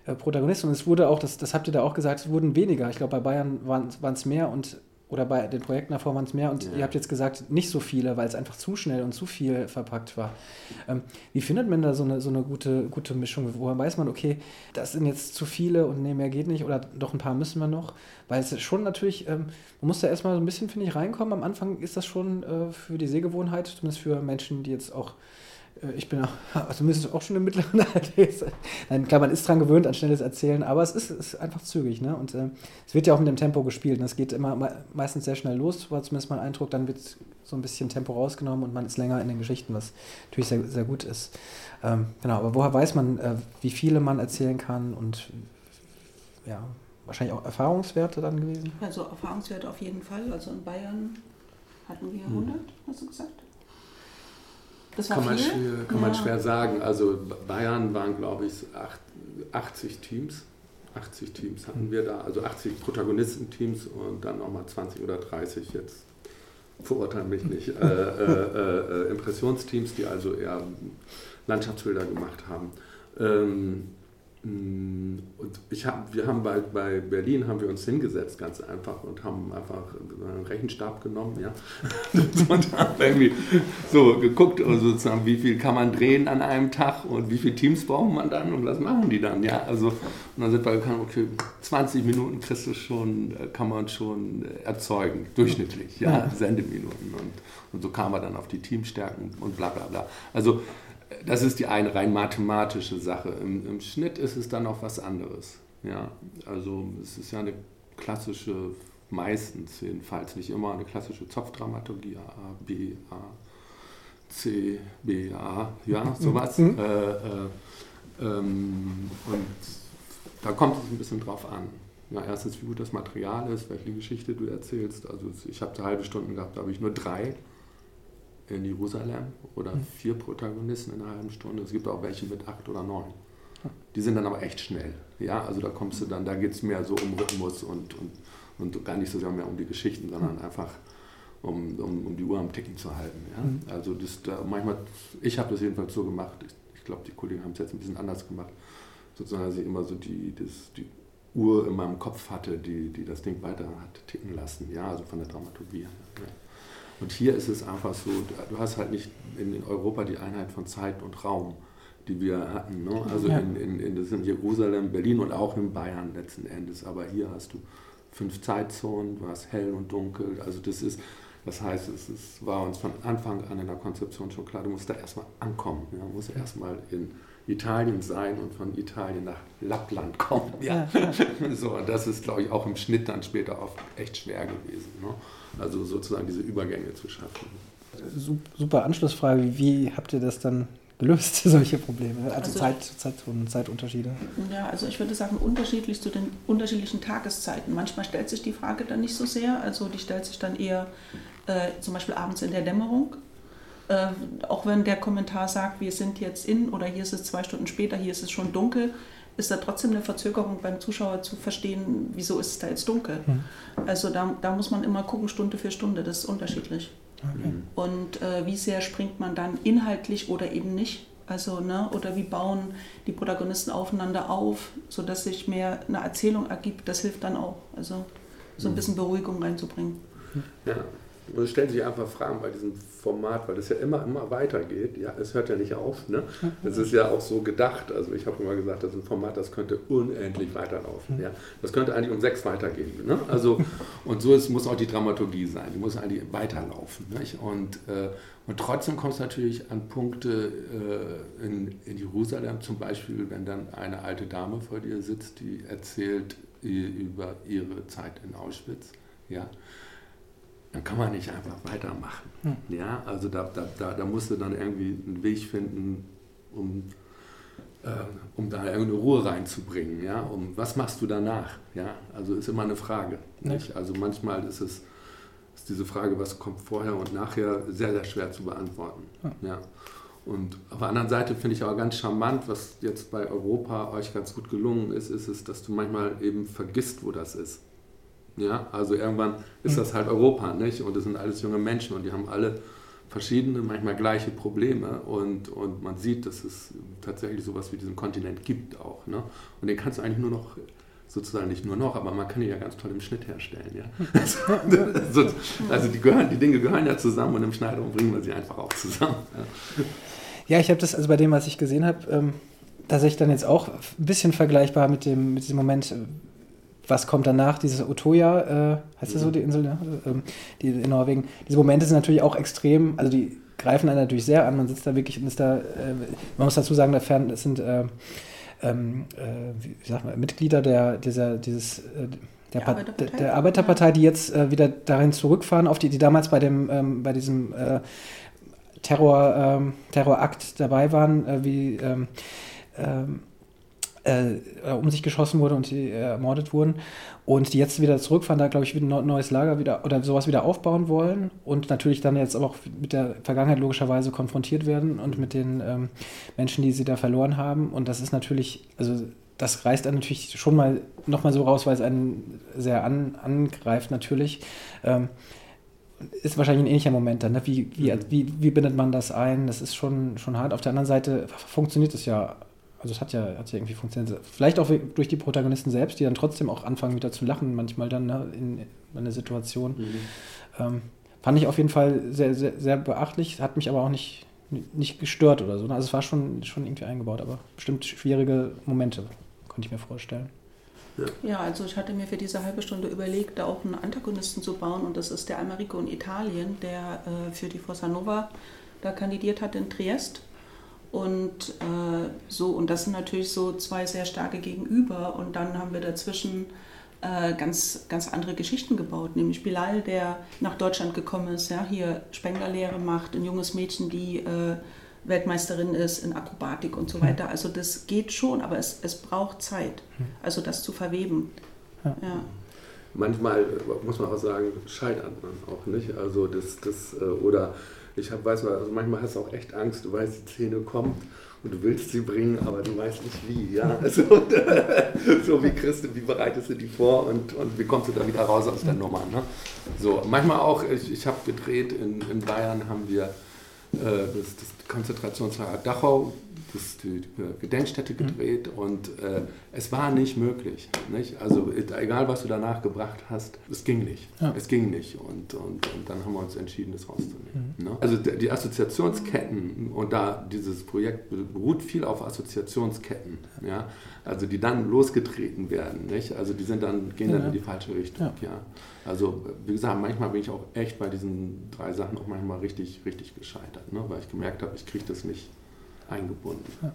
äh, Protagonisten. Und es wurde auch, das, das habt ihr da auch gesagt, es wurden weniger. Ich glaube, bei Bayern waren es mehr und oder bei den Projekten davor waren es mehr und ja. ihr habt jetzt gesagt, nicht so viele, weil es einfach zu schnell und zu viel verpackt war. Ähm, wie findet man da so eine, so eine gute, gute Mischung? Woher weiß man, okay, das sind jetzt zu viele und nee, mehr geht nicht oder doch ein paar müssen wir noch? Weil es schon natürlich, ähm, man muss da erstmal so ein bisschen, finde ich, reinkommen. Am Anfang ist das schon äh, für die Sehgewohnheit, zumindest für Menschen, die jetzt auch ich bin auch, *laughs* also auch schon im mittleren Alter. Nein, klar, man ist dran gewöhnt an schnelles Erzählen, aber es ist, ist einfach zügig. Ne? Und äh, es wird ja auch mit dem Tempo gespielt. Und es geht immer meistens sehr schnell los, war zumindest mein Eindruck. Dann wird so ein bisschen Tempo rausgenommen und man ist länger in den Geschichten, was natürlich sehr, sehr gut ist. Ähm, genau, aber woher weiß man, äh, wie viele man erzählen kann und ja, wahrscheinlich auch Erfahrungswerte dann gewesen? Also Erfahrungswerte auf jeden Fall. Also in Bayern hatten wir 100, hm. hast du gesagt? Das kann, man schwer, kann ja. man schwer sagen. Also Bayern waren, glaube ich, 80 Teams. 80 Teams hatten wir da, also 80 Protagonistenteams und dann nochmal 20 oder 30 jetzt verurteilen mich nicht, *laughs* äh, äh, äh, Impressionsteams, die also eher Landschaftsbilder gemacht haben. Ähm, und ich hab, wir haben bei, bei Berlin haben wir uns hingesetzt, ganz einfach, und haben einfach einen Rechenstab genommen, ja. *laughs* und haben irgendwie so geguckt, also sozusagen, wie viel kann man drehen an einem Tag und wie viele Teams braucht man dann und was machen die dann, ja. Also, und dann sind wir gekommen, okay, 20 Minuten kriegst du schon, äh, kann man schon erzeugen, durchschnittlich, ja, Sendeminuten. Und, und so kam man dann auf die Teamstärken und bla bla bla. Also das ist die eine rein mathematische Sache. Im, Im, Schnitt ist es dann noch was anderes. Ja, also es ist ja eine klassische, meistens jedenfalls nicht immer eine klassische Zopfdramaturgie, A, B, A, C, B, A, ja, *laughs* sowas. Mhm. Äh, äh, ähm, und da kommt es ein bisschen drauf an. Ja, erstens, wie gut das Material ist, welche Geschichte du erzählst. Also ich habe halbe Stunden gehabt, da habe ich nur drei in Jerusalem oder hm. vier Protagonisten in einer halben Stunde. Es gibt auch welche mit acht oder neun. Die sind dann aber echt schnell. Ja, also da kommst du dann, da geht es mehr so um Rhythmus und, und, und gar nicht so sehr mehr um die Geschichten, sondern hm. einfach um, um, um die Uhr am Ticken zu halten. Ja? Hm. Also das, da manchmal, ich habe das jedenfalls so gemacht, ich, ich glaube, die Kollegen haben es jetzt ein bisschen anders gemacht, sozusagen, dass ich immer so die, das, die Uhr in meinem Kopf hatte, die, die das Ding weiter hat ticken lassen, ja, also von der Dramaturgie. Ja. Und hier ist es einfach so, du hast halt nicht in Europa die Einheit von Zeit und Raum, die wir hatten. Ne? Also ja. in, in, in, das sind Jerusalem, Berlin und auch in Bayern letzten Endes. Aber hier hast du fünf Zeitzonen, du hast hell und dunkel. Also das ist, das heißt, es ist, war uns von Anfang an in der Konzeption schon klar, du musst da erstmal ankommen. Ja? Du musst erstmal in Italien sein und von Italien nach Lappland kommen. Ja. ja. *laughs* so, und das ist, glaube ich, auch im Schnitt dann später oft echt schwer gewesen. Ne? Also sozusagen diese Übergänge zu schaffen. Super Anschlussfrage. Wie habt ihr das dann gelöst, *laughs* solche Probleme? Also, also Zeit, Zeit und Zeitunterschiede? Ja, also ich würde sagen, unterschiedlich zu den unterschiedlichen Tageszeiten. Manchmal stellt sich die Frage dann nicht so sehr. Also die stellt sich dann eher äh, zum Beispiel abends in der Dämmerung. Äh, auch wenn der Kommentar sagt, wir sind jetzt in oder hier ist es zwei Stunden später, hier ist es schon dunkel, ist da trotzdem eine Verzögerung beim Zuschauer zu verstehen, wieso ist es da jetzt dunkel. Mhm. Also da, da muss man immer gucken, Stunde für Stunde, das ist unterschiedlich. Okay. Und äh, wie sehr springt man dann inhaltlich oder eben nicht? Also, ne, oder wie bauen die Protagonisten aufeinander auf, sodass sich mehr eine Erzählung ergibt, das hilft dann auch. Also so ein hm. bisschen Beruhigung reinzubringen. Ja, Und stellen sich einfach Fragen bei diesem Format, weil es ja immer, immer weitergeht. Ja, es hört ja nicht auf. Ne? Es ist ja auch so gedacht. Also ich habe immer gesagt, das ist ein Format, das könnte unendlich weiterlaufen. Ja? Das könnte eigentlich um sechs weitergehen. Ne? Also, und so ist, muss auch die Dramaturgie sein. Die muss eigentlich weiterlaufen. Nicht? Und, äh, und trotzdem kommt es natürlich an Punkte äh, in, in Jerusalem, zum Beispiel, wenn dann eine alte Dame vor dir sitzt, die erzählt über ihre Zeit in Auschwitz. Ja, dann kann man nicht einfach weitermachen. Hm. Ja, also da, da, da, da musst du dann irgendwie einen Weg finden, um, äh, um da irgendeine Ruhe reinzubringen. Ja, um was machst du danach? Ja, also ist immer eine Frage. Nicht? Also manchmal ist es ist diese Frage, was kommt vorher und nachher, sehr, sehr schwer zu beantworten. Hm. Ja. Und auf der anderen Seite finde ich aber ganz charmant, was jetzt bei Europa euch ganz gut gelungen ist, ist es, dass du manchmal eben vergisst, wo das ist. Ja, also irgendwann ist das halt Europa, nicht? Und das sind alles junge Menschen und die haben alle verschiedene, manchmal gleiche Probleme und, und man sieht, dass es tatsächlich sowas wie diesen Kontinent gibt auch. Ne? Und den kannst du eigentlich nur noch, sozusagen nicht nur noch, aber man kann ihn ja ganz toll im Schnitt herstellen. Ja? *laughs* Also, also die, gehören, die Dinge gehören ja zusammen und im Schneiderung bringen wir sie einfach auch zusammen. Ja, ja ich habe das also bei dem, was ich gesehen habe, ähm, tatsächlich dann jetzt auch ein bisschen vergleichbar mit dem, mit diesem Moment, was kommt danach, dieses Otoja, äh, heißt das so, die Insel, ja? ähm, die in Norwegen. Diese Momente sind natürlich auch extrem, also die greifen einen natürlich sehr an. Man sitzt da wirklich und ist da, äh, man muss dazu sagen, da fern, das sind äh, ähm, äh, wie sagt man, Mitglieder der, dieser, dieses, äh, der, der, Arbeiterpartei, der Arbeiterpartei, die jetzt äh, wieder darin zurückfahren, auf die, die damals bei dem, ähm, bei diesem Terror, ähm, Terrorakt dabei waren, wie ähm, ähm, äh, um sich geschossen wurde und die äh, ermordet wurden. Und die jetzt wieder zurückfahren, da glaube ich wieder ein neues Lager wieder oder sowas wieder aufbauen wollen und natürlich dann jetzt aber auch mit der Vergangenheit logischerweise konfrontiert werden und mit den ähm, Menschen, die sie da verloren haben. Und das ist natürlich, also das reißt dann natürlich schon mal nochmal so raus, weil es einen sehr an, angreift natürlich. Ähm, ist wahrscheinlich ein ähnlicher Moment dann. Ne? Wie, wie, mhm. wie, wie bindet man das ein? Das ist schon, schon hart. Auf der anderen Seite funktioniert es ja also es hat ja, hat ja irgendwie funktioniert. Vielleicht auch durch die Protagonisten selbst, die dann trotzdem auch anfangen wieder zu lachen, manchmal dann ne, in, in einer Situation. Mhm. Ähm, fand ich auf jeden Fall sehr, sehr, sehr beachtlich, hat mich aber auch nicht, nicht gestört oder so. Ne? Also es war schon, schon irgendwie eingebaut, aber bestimmt schwierige Momente, konnte ich mir vorstellen. Ja. ja, also ich hatte mir für diese halbe Stunde überlegt, da auch einen Antagonisten zu bauen und das ist der Americo in Italien, der äh, für die Fossa Nova da kandidiert hat in Triest und äh, so, und das sind natürlich so zwei sehr starke Gegenüber. Und dann haben wir dazwischen äh, ganz, ganz andere Geschichten gebaut, nämlich Bilal, der nach Deutschland gekommen ist, ja, hier Spenglerlehre macht, ein junges Mädchen, die äh, Weltmeisterin ist in Akrobatik und so hm. weiter. Also das geht schon, aber es, es braucht Zeit, hm. also das zu verweben. Ja. ja. Manchmal äh, muss man auch sagen, scheitert man auch nicht. Also das, das äh, oder ich hab, weiß mal, also manchmal hast du auch echt Angst, du weißt, die Szene kommt und du willst sie bringen, aber du weißt nicht wie. Ja? *laughs* Also, *laughs* so wie kriegst du, wie bereitest du die vor und, und wie kommst du da wieder raus aus der Nummer. Ne? So, manchmal auch, ich, ich habe gedreht, in, in Bayern haben wir äh, das, das Konzentrationslager Dachau das, die, die Gedenkstätte gedreht und äh, es war nicht möglich. Nicht? Also egal, was du danach gebracht hast, es ging nicht. Ja. Es ging nicht und, und, und, dann haben wir uns entschieden, das rauszunehmen. Mhm. Ne? Also die Assoziationsketten und da dieses Projekt beruht viel auf Assoziationsketten, ja? also die dann losgetreten werden. Nicht? Also die sind dann, gehen ja. dann in die falsche Richtung. Ja. ja. Also wie gesagt, manchmal bin ich auch echt bei diesen drei Sachen auch manchmal richtig, richtig gescheitert, ne? weil ich gemerkt habe, ich kriege das nicht eingebunden. Ja.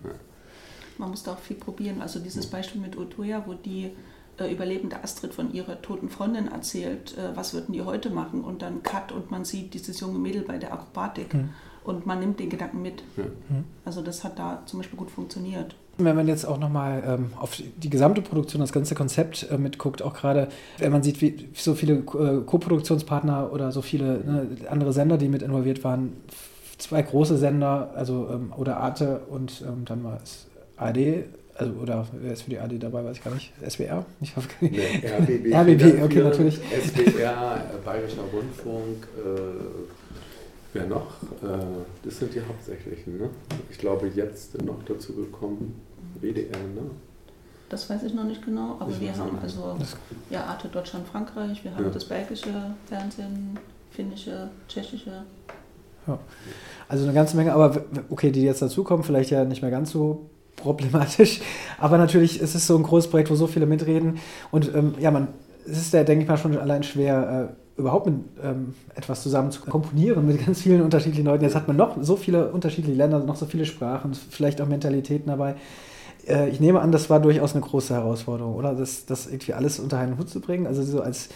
Man muss da auch viel probieren. Also dieses Beispiel mit Otoya, wo die äh, überlebende Astrid von ihrer toten Freundin erzählt, äh, was würden die heute machen? Und dann Cut und man sieht dieses junge Mädel bei der Akrobatik. Mhm. Und man nimmt den Gedanken mit. Mhm. Also das hat da zum Beispiel gut funktioniert. Wenn man jetzt auch nochmal ähm, auf die gesamte Produktion, das ganze Konzept äh, mitguckt, auch gerade, wenn man sieht, wie so viele äh, Co-Produktionspartner oder so viele ne, andere Sender, die mit involviert waren, zwei große Sender, also ähm, oder Arte und ähm, dann war es AD, also oder wer ist für die AD dabei, weiß ich gar nicht. SWR? Ich hoffe, nee, RBB. RBB, *laughs* okay, natürlich. SWR, Bayerischer Rundfunk, äh, wer noch? Äh, das sind die hauptsächlichen, ne? Ich glaube, jetzt noch dazu gekommen, WDR, ne? Das weiß ich noch nicht genau, aber ich wir haben also ja, Arte Deutschland, Frankreich, wir haben ja. das belgische Fernsehen, finnische, tschechische. Ja. Also eine ganze Menge, aber okay, die jetzt dazukommen, vielleicht ja nicht mehr ganz so problematisch. *laughs* Aber natürlich ist es so ein großes Projekt, wo so viele mitreden. Und ähm, ja, man, es ist ja, denke ich mal, schon allein schwer, äh, überhaupt mit, ähm, etwas zusammen zu komponieren mit ganz vielen unterschiedlichen Leuten. Jetzt hat man noch so viele unterschiedliche Länder, noch so viele Sprachen, vielleicht auch Mentalitäten dabei. Äh, ich nehme an, das war durchaus eine große Herausforderung, oder? Das, das irgendwie alles unter einen Hut zu bringen, also so als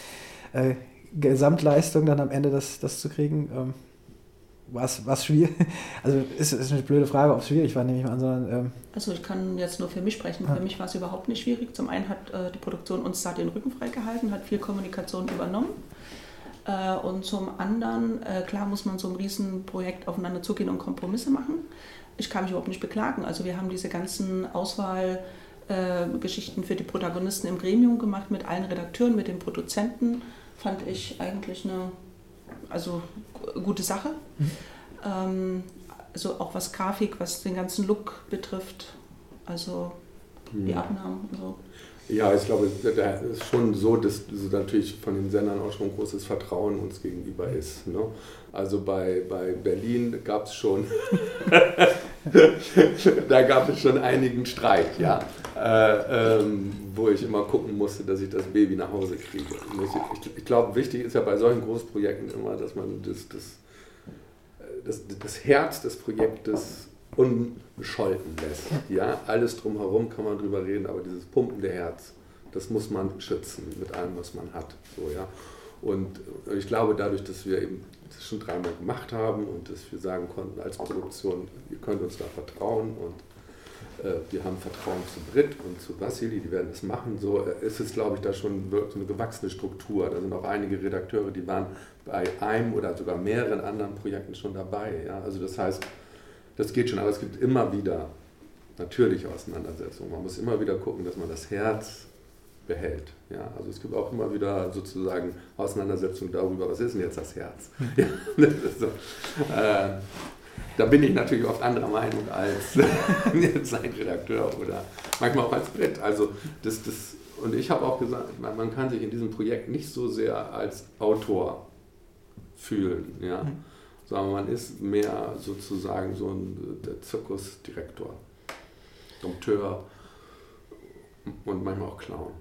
äh, Gesamtleistung dann am Ende das, das zu kriegen. Ähm, was, was schwierig? Also ist, ist eine blöde Frage, ob es schwierig war, nehme ich mal an, sondern. Ähm also ich kann jetzt nur für mich sprechen. Ja. Für mich war es überhaupt nicht schwierig. Zum einen hat äh, die Produktion uns da den Rücken freigehalten, hat viel Kommunikation übernommen. Äh, und zum anderen, äh, klar muss man so ein Riesenprojekt aufeinander zugehen und Kompromisse machen. Ich kann mich überhaupt nicht beklagen. Also wir haben diese ganzen Auswahlgeschichten äh, für die Protagonisten im Gremium gemacht mit allen Redakteuren, mit den Produzenten. Fand ich eigentlich eine also gute Sache. Mhm. Ähm, also auch was Grafik, was den ganzen Look betrifft, also die Abnahmen und so. Ja, ich glaube, da ist schon so, dass natürlich von den Sendern auch schon ein großes Vertrauen uns gegenüber ist. Ne? Also bei, bei Berlin gab es schon, *laughs* da gab es schon einigen Streit, ja, äh, ähm, wo ich immer gucken musste, dass ich das Baby nach Hause kriege. Ich, ich, glaube, wichtig ist ja bei solchen Großprojekten immer, dass man das, das, das, das Herz des Projektes unbescholten lässt. Ja, alles drumherum kann man drüber reden, aber dieses pumpende Herz, das muss man schützen mit allem, was man hat. So, ja. Und ich glaube, dadurch, dass wir eben das schon dreimal gemacht haben und dass wir sagen konnten als Produktion, ihr könnt uns da vertrauen und äh, wir haben Vertrauen zu Brit und zu Vassili, die werden das machen, so äh, ist es, glaube ich, da schon so eine gewachsene Struktur. Da sind auch einige Redakteure, die waren bei einem oder sogar mehreren anderen Projekten schon dabei. Ja? Also das heißt, das geht schon, aber es gibt immer wieder natürliche Auseinandersetzungen. Man muss immer wieder gucken, dass man das Herz behält. Ja, also es gibt auch immer wieder sozusagen Auseinandersetzungen darüber, was ist denn jetzt das Herz? *laughs* Ja, das so. äh, da bin ich natürlich oft anderer Meinung als *laughs* jetzt ein Redakteur oder manchmal auch als Brett. Also das, das, und ich habe auch gesagt, man kann sich in diesem Projekt nicht so sehr als Autor fühlen. Ja? Mhm sondern man ist mehr sozusagen so ein der Zirkusdirektor, Dompteur und manchmal auch Clown.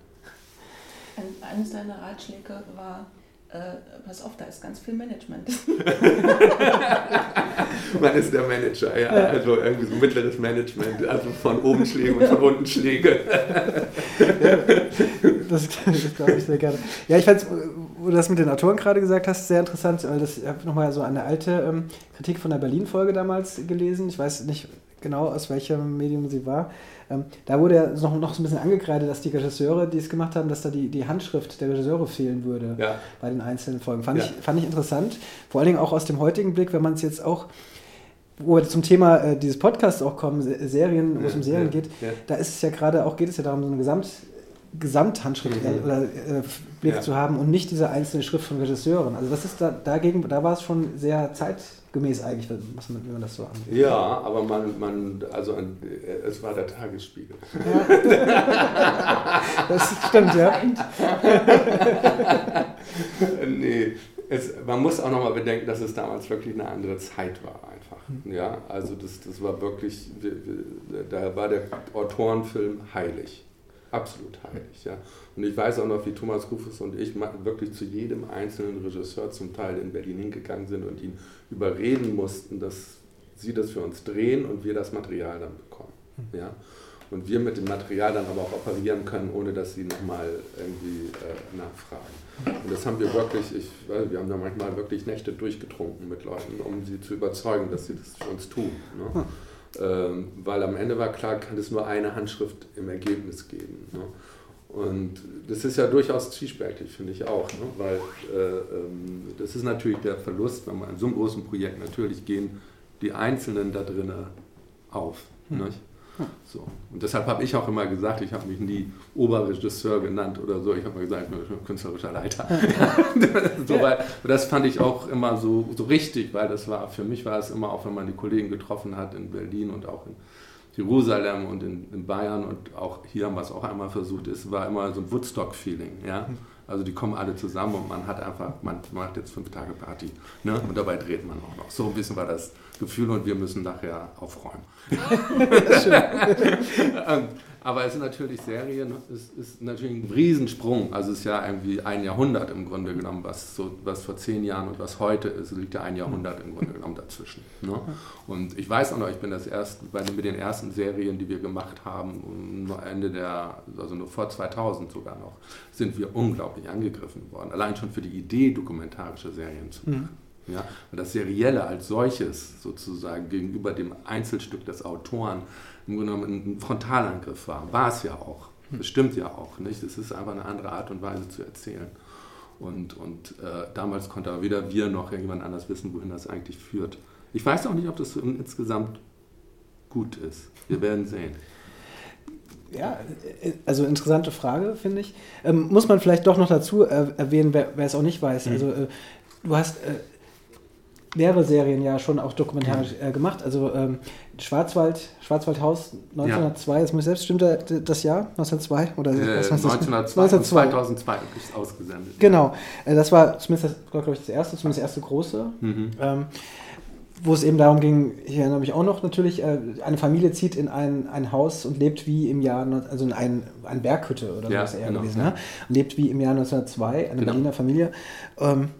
Eines deiner Ratschläge war, äh, pass auf, da ist ganz viel Management. *laughs* Man ist der Manager, ja. Also irgendwie so mittleres Management, also von oben Schläge und von unten Schläge. das, das glaube ich sehr gerne. Ja, ich fand wo du das mit den Autoren gerade gesagt hast, sehr interessant, weil das, ich habe nochmal so eine alte ähm, Kritik von der Berlin-Folge damals gelesen. Ich weiß nicht genau, aus welchem Medium sie war. Ähm, da wurde ja noch, noch so ein bisschen angekreidet, dass die Regisseure, die es gemacht haben, dass da die, die Handschrift der Regisseure fehlen würde ja. bei den einzelnen Folgen. Fand, ja. ich, fand ich interessant. Vor allen Dingen auch aus dem heutigen Blick, wenn man es jetzt auch wo wir zum Thema äh, dieses Podcasts auch kommen, Serien, wo es um Serien geht, da ist es ja gerade auch, geht es ja darum, so eine Gesamt, Gesamthandschrift mhm. oder äh, Blick ja. zu haben und nicht diese einzelne Schrift von Regisseuren. Also das ist da, dagegen, da war es schon sehr zeitgemäß eigentlich, was man, wenn man das so angeht. Ja, aber man, man also ein, äh, es war der Tagesspiegel. Ja. *laughs* das stimmt, ja. *laughs* nee, es, man muss auch nochmal bedenken, dass es damals wirklich eine andere Zeit war einfach. Mhm. Ja, also das, das war wirklich, da war der Autorenfilm heilig absolut heilig. Ja. Und ich weiß auch noch, wie Thomas Rufus und ich wirklich zu jedem einzelnen Regisseur zum Teil in Berlin hingegangen sind und ihn überreden mussten, dass sie das für uns drehen und wir das Material dann bekommen. Mhm. Ja. Und wir mit dem Material dann aber auch operieren können, ohne dass sie nochmal irgendwie äh, nachfragen. Und das haben wir wirklich, ich weiß, wir haben da manchmal wirklich Nächte durchgetrunken mit Leuten, um sie zu überzeugen, dass sie das für uns tun. Ne? Hm. Ähm, weil am Ende war klar, kann es nur eine Handschrift im Ergebnis geben. Ne? Und das ist ja durchaus zwiespältig, finde ich auch, ne? weil äh, ähm, das ist natürlich der Verlust, wenn man in so einem großen Projekt natürlich gehen die Einzelnen da drinnen auf. Mhm. So. Und deshalb habe ich auch immer gesagt, ich habe mich nie Oberregisseur genannt oder so, ich habe mal gesagt, ich bin künstlerischer Leiter. *laughs* *laughs* so, weil, das fand ich auch immer so, so richtig, weil das war, für mich war es immer auch, wenn man die Kollegen getroffen hat in Berlin und auch in Jerusalem und in, in Bayern und auch hier haben wir es auch einmal versucht, es war immer so ein Woodstock-Feeling. Ja? Also die kommen alle zusammen und man hat einfach, man macht jetzt fünf Tage Party. Ne? Und dabei dreht man auch noch. So ein bisschen war das Gefühl und wir müssen nachher aufräumen. *laughs* *laughs* Aber es sind natürlich Serien, es ist natürlich ein Riesensprung. Also es ist ja irgendwie ein Jahrhundert im Grunde genommen, was, so, was vor zehn Jahren und was heute ist, liegt ja ein Jahrhundert im Grunde genommen dazwischen. Ne? Und ich weiß auch noch, ich bin das erst bei den, mit den ersten Serien, die wir gemacht haben, Ende der, also nur vor 2000 sogar noch, sind wir unglaublich angegriffen worden. Allein schon für die Idee, dokumentarische Serien zu machen. Mhm. Ja, und das Serielle als solches sozusagen gegenüber dem Einzelstück des Autoren im Grunde genommen ein Frontalangriff war. War es ja auch. Bestimmt ja auch. Nicht? Es ist einfach eine andere Art und Weise zu erzählen. Und, und äh, damals konnte aber weder wir noch irgendjemand anders wissen, wohin das eigentlich führt. Ich weiß auch nicht, ob das insgesamt gut ist. Wir werden sehen. Ja, also interessante Frage, finde ich. Ähm, muss man vielleicht doch noch dazu äh, erwähnen, wer, wer, es auch nicht weiß. Mhm. Also äh, du hast äh, mehrere Serien ja schon auch dokumentarisch äh, gemacht. Also ähm, Schwarzwald, Schwarzwaldhaus 1902, ja. das muss selbst stimmt das Jahr 1902 oder äh, 1902, 1902. 2002 ist ausgesendet. Genau, äh, das war zumindest das, glaube ich das erste, zumindest das erste große. Mhm. Ähm, wo es eben darum ging, ich erinnere mich auch noch natürlich, äh, eine Familie zieht in ein, ein Haus und lebt wie im Jahr, also in ein, ein Berghütte oder ja, so ist eher genau, gewesen, ja. ne? lebt wie im Jahr 1902, eine genau. Berliner Familie. Ähm,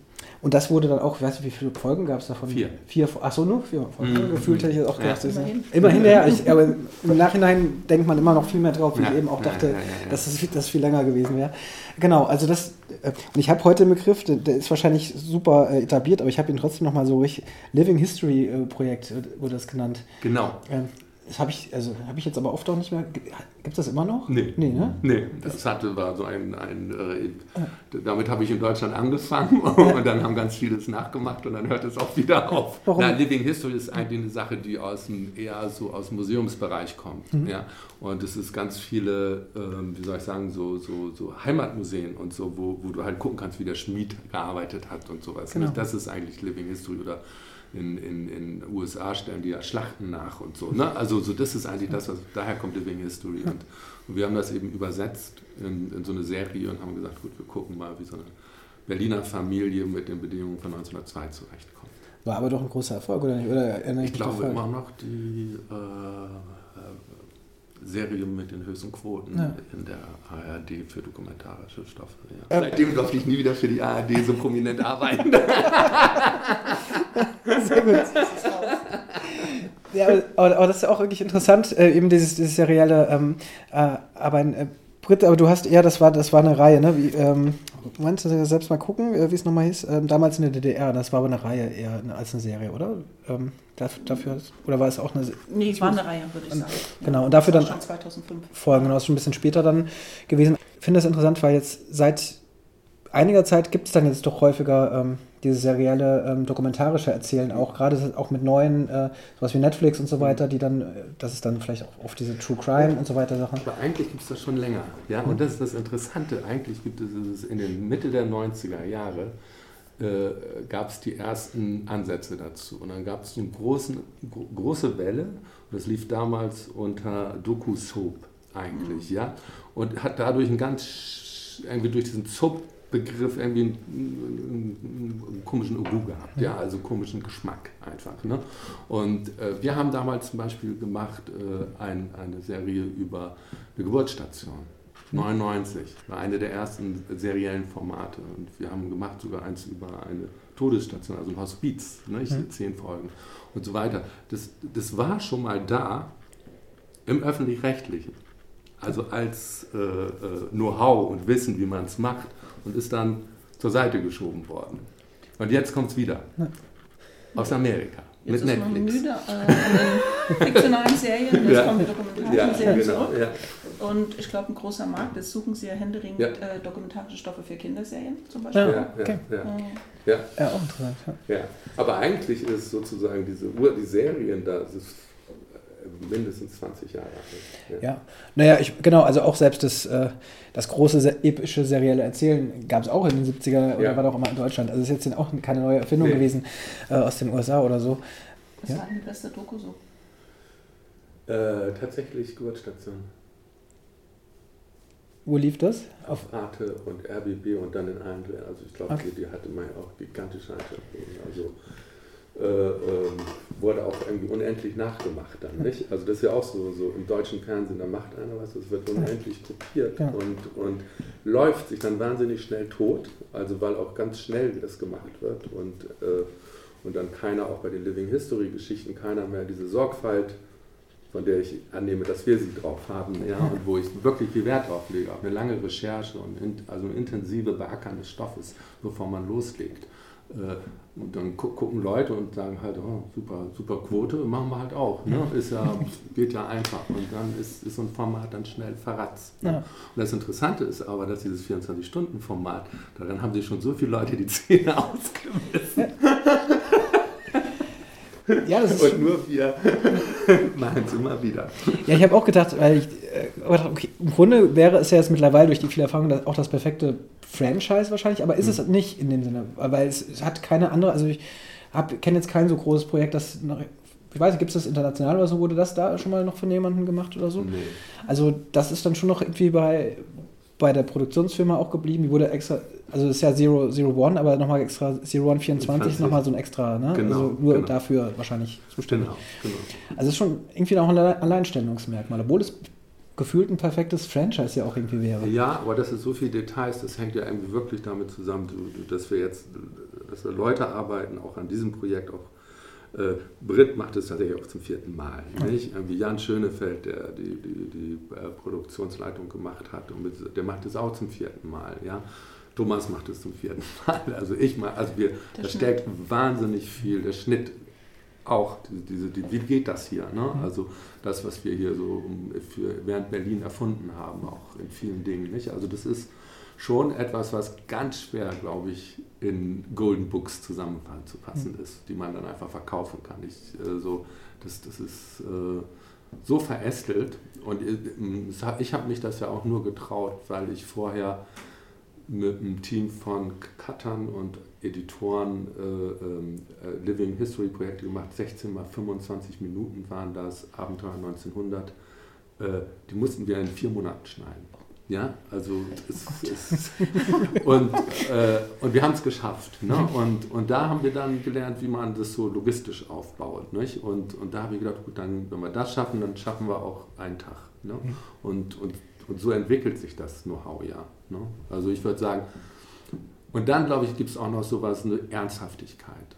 und das wurde dann auch, ich weiß nicht, wie viele Folgen gab es davon? Vier. Vier, achso, nur vier Folgen. Mhm. Gefühlt hätte ich das auch gedacht. Ja. Immerhin. Immerhin, ja. Ich, *laughs* aber im Nachhinein denkt man immer noch viel mehr drauf, wie ja. ich eben auch dachte, ja, dass das, viel länger gewesen wäre. Genau, also das, äh, und ich habe heute einen Begriff, der, ist wahrscheinlich super äh, etabliert, aber ich habe ihn trotzdem nochmal so richtig, Living History äh, Projekt wurde das genannt. Genau. Ähm, das habe ich, also habe ich jetzt aber oft auch nicht mehr. Gibt es das immer noch? Nee. Nee, ne? nee das hatte, war so ein. ein äh, damit habe ich in Deutschland angefangen *laughs* und dann haben ganz vieles nachgemacht und dann hört es auch wieder auf. Warum? Na, Living History ist eigentlich eine Sache, die aus dem, eher so aus dem Museumsbereich kommt. Mhm. Ja? Und es ist ganz viele, ähm, wie soll ich sagen, so, so, so Heimatmuseen und so, wo, wo du halt gucken kannst, wie der Schmied gearbeitet hat und sowas. Genau. Das ist eigentlich Living History oder in den USA stellen die ja Schlachten nach und so. Ne? Also so das ist eigentlich das, was daher kommt Living History. Und, und wir haben das eben übersetzt in, in, so eine Serie und haben gesagt, gut, wir gucken mal, wie so eine Berliner Familie mit den Bedingungen von 1902 zurechtkommt. War aber doch ein großer Erfolg, oder nicht? Oder ich, ich glaube immer noch die äh, Serie mit den höchsten Quoten ja. in der ARD für dokumentarische Stoffe. Ja. Ähm. Seitdem durfte ich nie wieder für die ARD so prominent *laughs* arbeiten. Sehr gut. Ja, aber, aber, das ist ja auch wirklich interessant, äh, eben dieses, dieses serielle ähm, äh, aber ein äh, Brit, aber du hast, ja, das war, das war eine Reihe, ne? Wie, ähm, meinst du selbst mal gucken, äh, wie es nochmal hieß? Ähm, damals in der DDR, das war aber eine Reihe eher als eine Serie, oder? Ähm, dafür, oder war es auch eine Nee, es war eine Reihe, würde ich sagen. Genau, und dafür dann. Schon 2005. Folgen, genau, ist schon ein bisschen später dann gewesen. Ich finde das interessant, weil jetzt seit einiger Zeit gibt es dann jetzt doch häufiger ähm, dieses serielle ähm, dokumentarische Erzählen auch, gerade auch mit neuen, äh, sowas wie Netflix und so weiter, die dann, äh, das ist dann vielleicht auch oft diese True Crime und so weiter Sachen. Aber eigentlich gibt es das schon länger, ja, und das ist das Interessante, eigentlich gibt es es in den Mitte der 90er Jahre, äh, gab es die ersten Ansätze dazu. Und dann gab es eine großen, gro große Welle, und das lief damals unter Doku-Soap eigentlich, mhm. ja, und hat dadurch einen ganz, irgendwie durch diesen Soap Begriff irgendwie einen, einen, einen komischen Ubu gehabt, ja, also komischen Geschmack einfach. Ne? Und äh, wir haben damals zum Beispiel gemacht äh, ein, eine Serie über eine Geburtsstation. 99 war eine der ersten seriellen Formate und wir haben gemacht sogar eins über eine Todesstation, also ein Hospiz, ne? ich, mhm. zehn Folgen und so weiter. Das, das war schon mal da im öffentlich-rechtlichen, also als äh, äh Know-how und Wissen, wie man es macht und ist dann zur Seite geschoben worden. Und jetzt kommt es wieder. Aus Amerika. Jetzt mit ist Netflix. man müde äh, an den *laughs* fiktionalen Serien, jetzt ja. kommen die dokumentarischen ja, Serien genau, zurück. Ja. Und ich glaube, ein großer Markt, das suchen sie ja händeringend ja. Äh, dokumentarische Stoffe für Kinderserien zum Beispiel. Ja, okay. ja, ja. ja. auch interessant. Ja. Aber eigentlich ist sozusagen diese Uhr, die Serien da, das ist mindestens 20 Jahre alt. Ja. ja, naja, ich, genau, also auch selbst das, äh, das große epische serielle Erzählen gab es auch in den 70er oder war doch immer in Deutschland. Also es ist jetzt auch keine neue Erfindung nee. gewesen äh, aus den USA oder so. Was ja? war denn die beste Doku so? Äh, tatsächlich Geburtsstation. Wo lief das? Auf, auf Arte und RBB und dann in allen, also ich glaube, okay. die, die, hatte man ja auch gigantische Einschaltquoten. Also äh, äh, wurde auch irgendwie unendlich nachgemacht dann, nicht? Also das ist ja auch so, so im deutschen Fernsehen, da macht einer was, es wird unendlich kopiert ja. und, und läuft sich dann wahnsinnig schnell tot, also weil auch ganz schnell das gemacht wird und, äh, und dann keiner, auch bei den Living History Geschichten, keiner mehr diese Sorgfalt von der ich annehme, dass wir sie drauf haben, ja, und wo ich wirklich viel Wert drauf lege, auf eine lange Recherche und in, also intensive Beackern des Stoffes, bevor man loslegt. Äh, und dann gucken Leute und sagen halt, oh, super, super Quote, machen wir halt auch. Ne? Ist ja, geht ja einfach. Und dann ist, ist so ein Format dann schnell verratzt. Ja. Und das Interessante ist aber, dass dieses 24-Stunden-Format, daran haben sich schon so viele Leute die Zähne *laughs* ausgebissen. Ja, das *laughs* ist und nur wir *laughs* machen es immer wieder. Ja, ich habe auch gedacht, weil ich äh, okay, im Grunde wäre es ja jetzt mittlerweile durch die viele Erfahrungen auch das perfekte Franchise wahrscheinlich, aber ist mhm. es nicht in dem Sinne, weil es, es hat keine andere, also ich kenne jetzt kein so großes Projekt, das noch, ich weiß nicht, gibt es das international oder so, wurde das da schon mal noch von jemandem gemacht oder so? Nee. Also das ist dann schon noch irgendwie bei, bei der Produktionsfirma auch geblieben, die wurde extra, also ist ja Zero, Zero One, aber nochmal extra Zero One 24 ist nochmal so ein extra, ne? Genau, also nur genau. dafür wahrscheinlich zuständig. Genau, genau. Also es ist schon irgendwie auch ein Alleinstellungsmerkmal, obwohl es gefühlt ein perfektes Franchise ja auch irgendwie wäre. Ja, aber das ist so viel Details, das hängt ja irgendwie wirklich damit zusammen, dass wir jetzt, dass wir Leute arbeiten, auch an diesem Projekt, auch äh, Britt macht es tatsächlich auch zum vierten Mal. Nicht? Irgendwie Jan Schönefeld, der die, die, die äh, Produktionsleitung gemacht hat, und mit, der macht es auch zum vierten Mal. Ja? Thomas macht es zum vierten *laughs* Mal. Also ich mal, also wir, da steckt wahnsinnig viel. Der Schnitt auch, diese, die, wie geht das hier? Ne? Mhm. Also das, was wir hier so für, während Berlin erfunden haben, auch in vielen Dingen. Nicht? Also das ist schon etwas, was ganz schwer, glaube ich, in Golden Books zusammenzufassen mhm. ist, die man dann einfach verkaufen kann. Ich, äh, so, das, das ist äh, so verästelt und äh, ich habe mich das ja auch nur getraut, weil ich vorher mit einem Team von Cuttern und Editoren äh, ähm, äh, Living History Projekte gemacht. 16 mal 25 Minuten waren das, Abenteuer 1900. Äh, die mussten wir in vier Monaten schneiden. Ja, also es, es, und, äh, und wir haben es geschafft. Ne? Und, und da haben wir dann gelernt, wie man das so logistisch aufbaut. Nicht? Und, und da habe ich gedacht, gut, dann, wenn wir das schaffen, dann schaffen wir auch einen Tag. Ne? Und, und, und so entwickelt sich das Know-how ja. Ne? Also ich würde sagen, und dann glaube ich, gibt es auch noch sowas, eine Ernsthaftigkeit.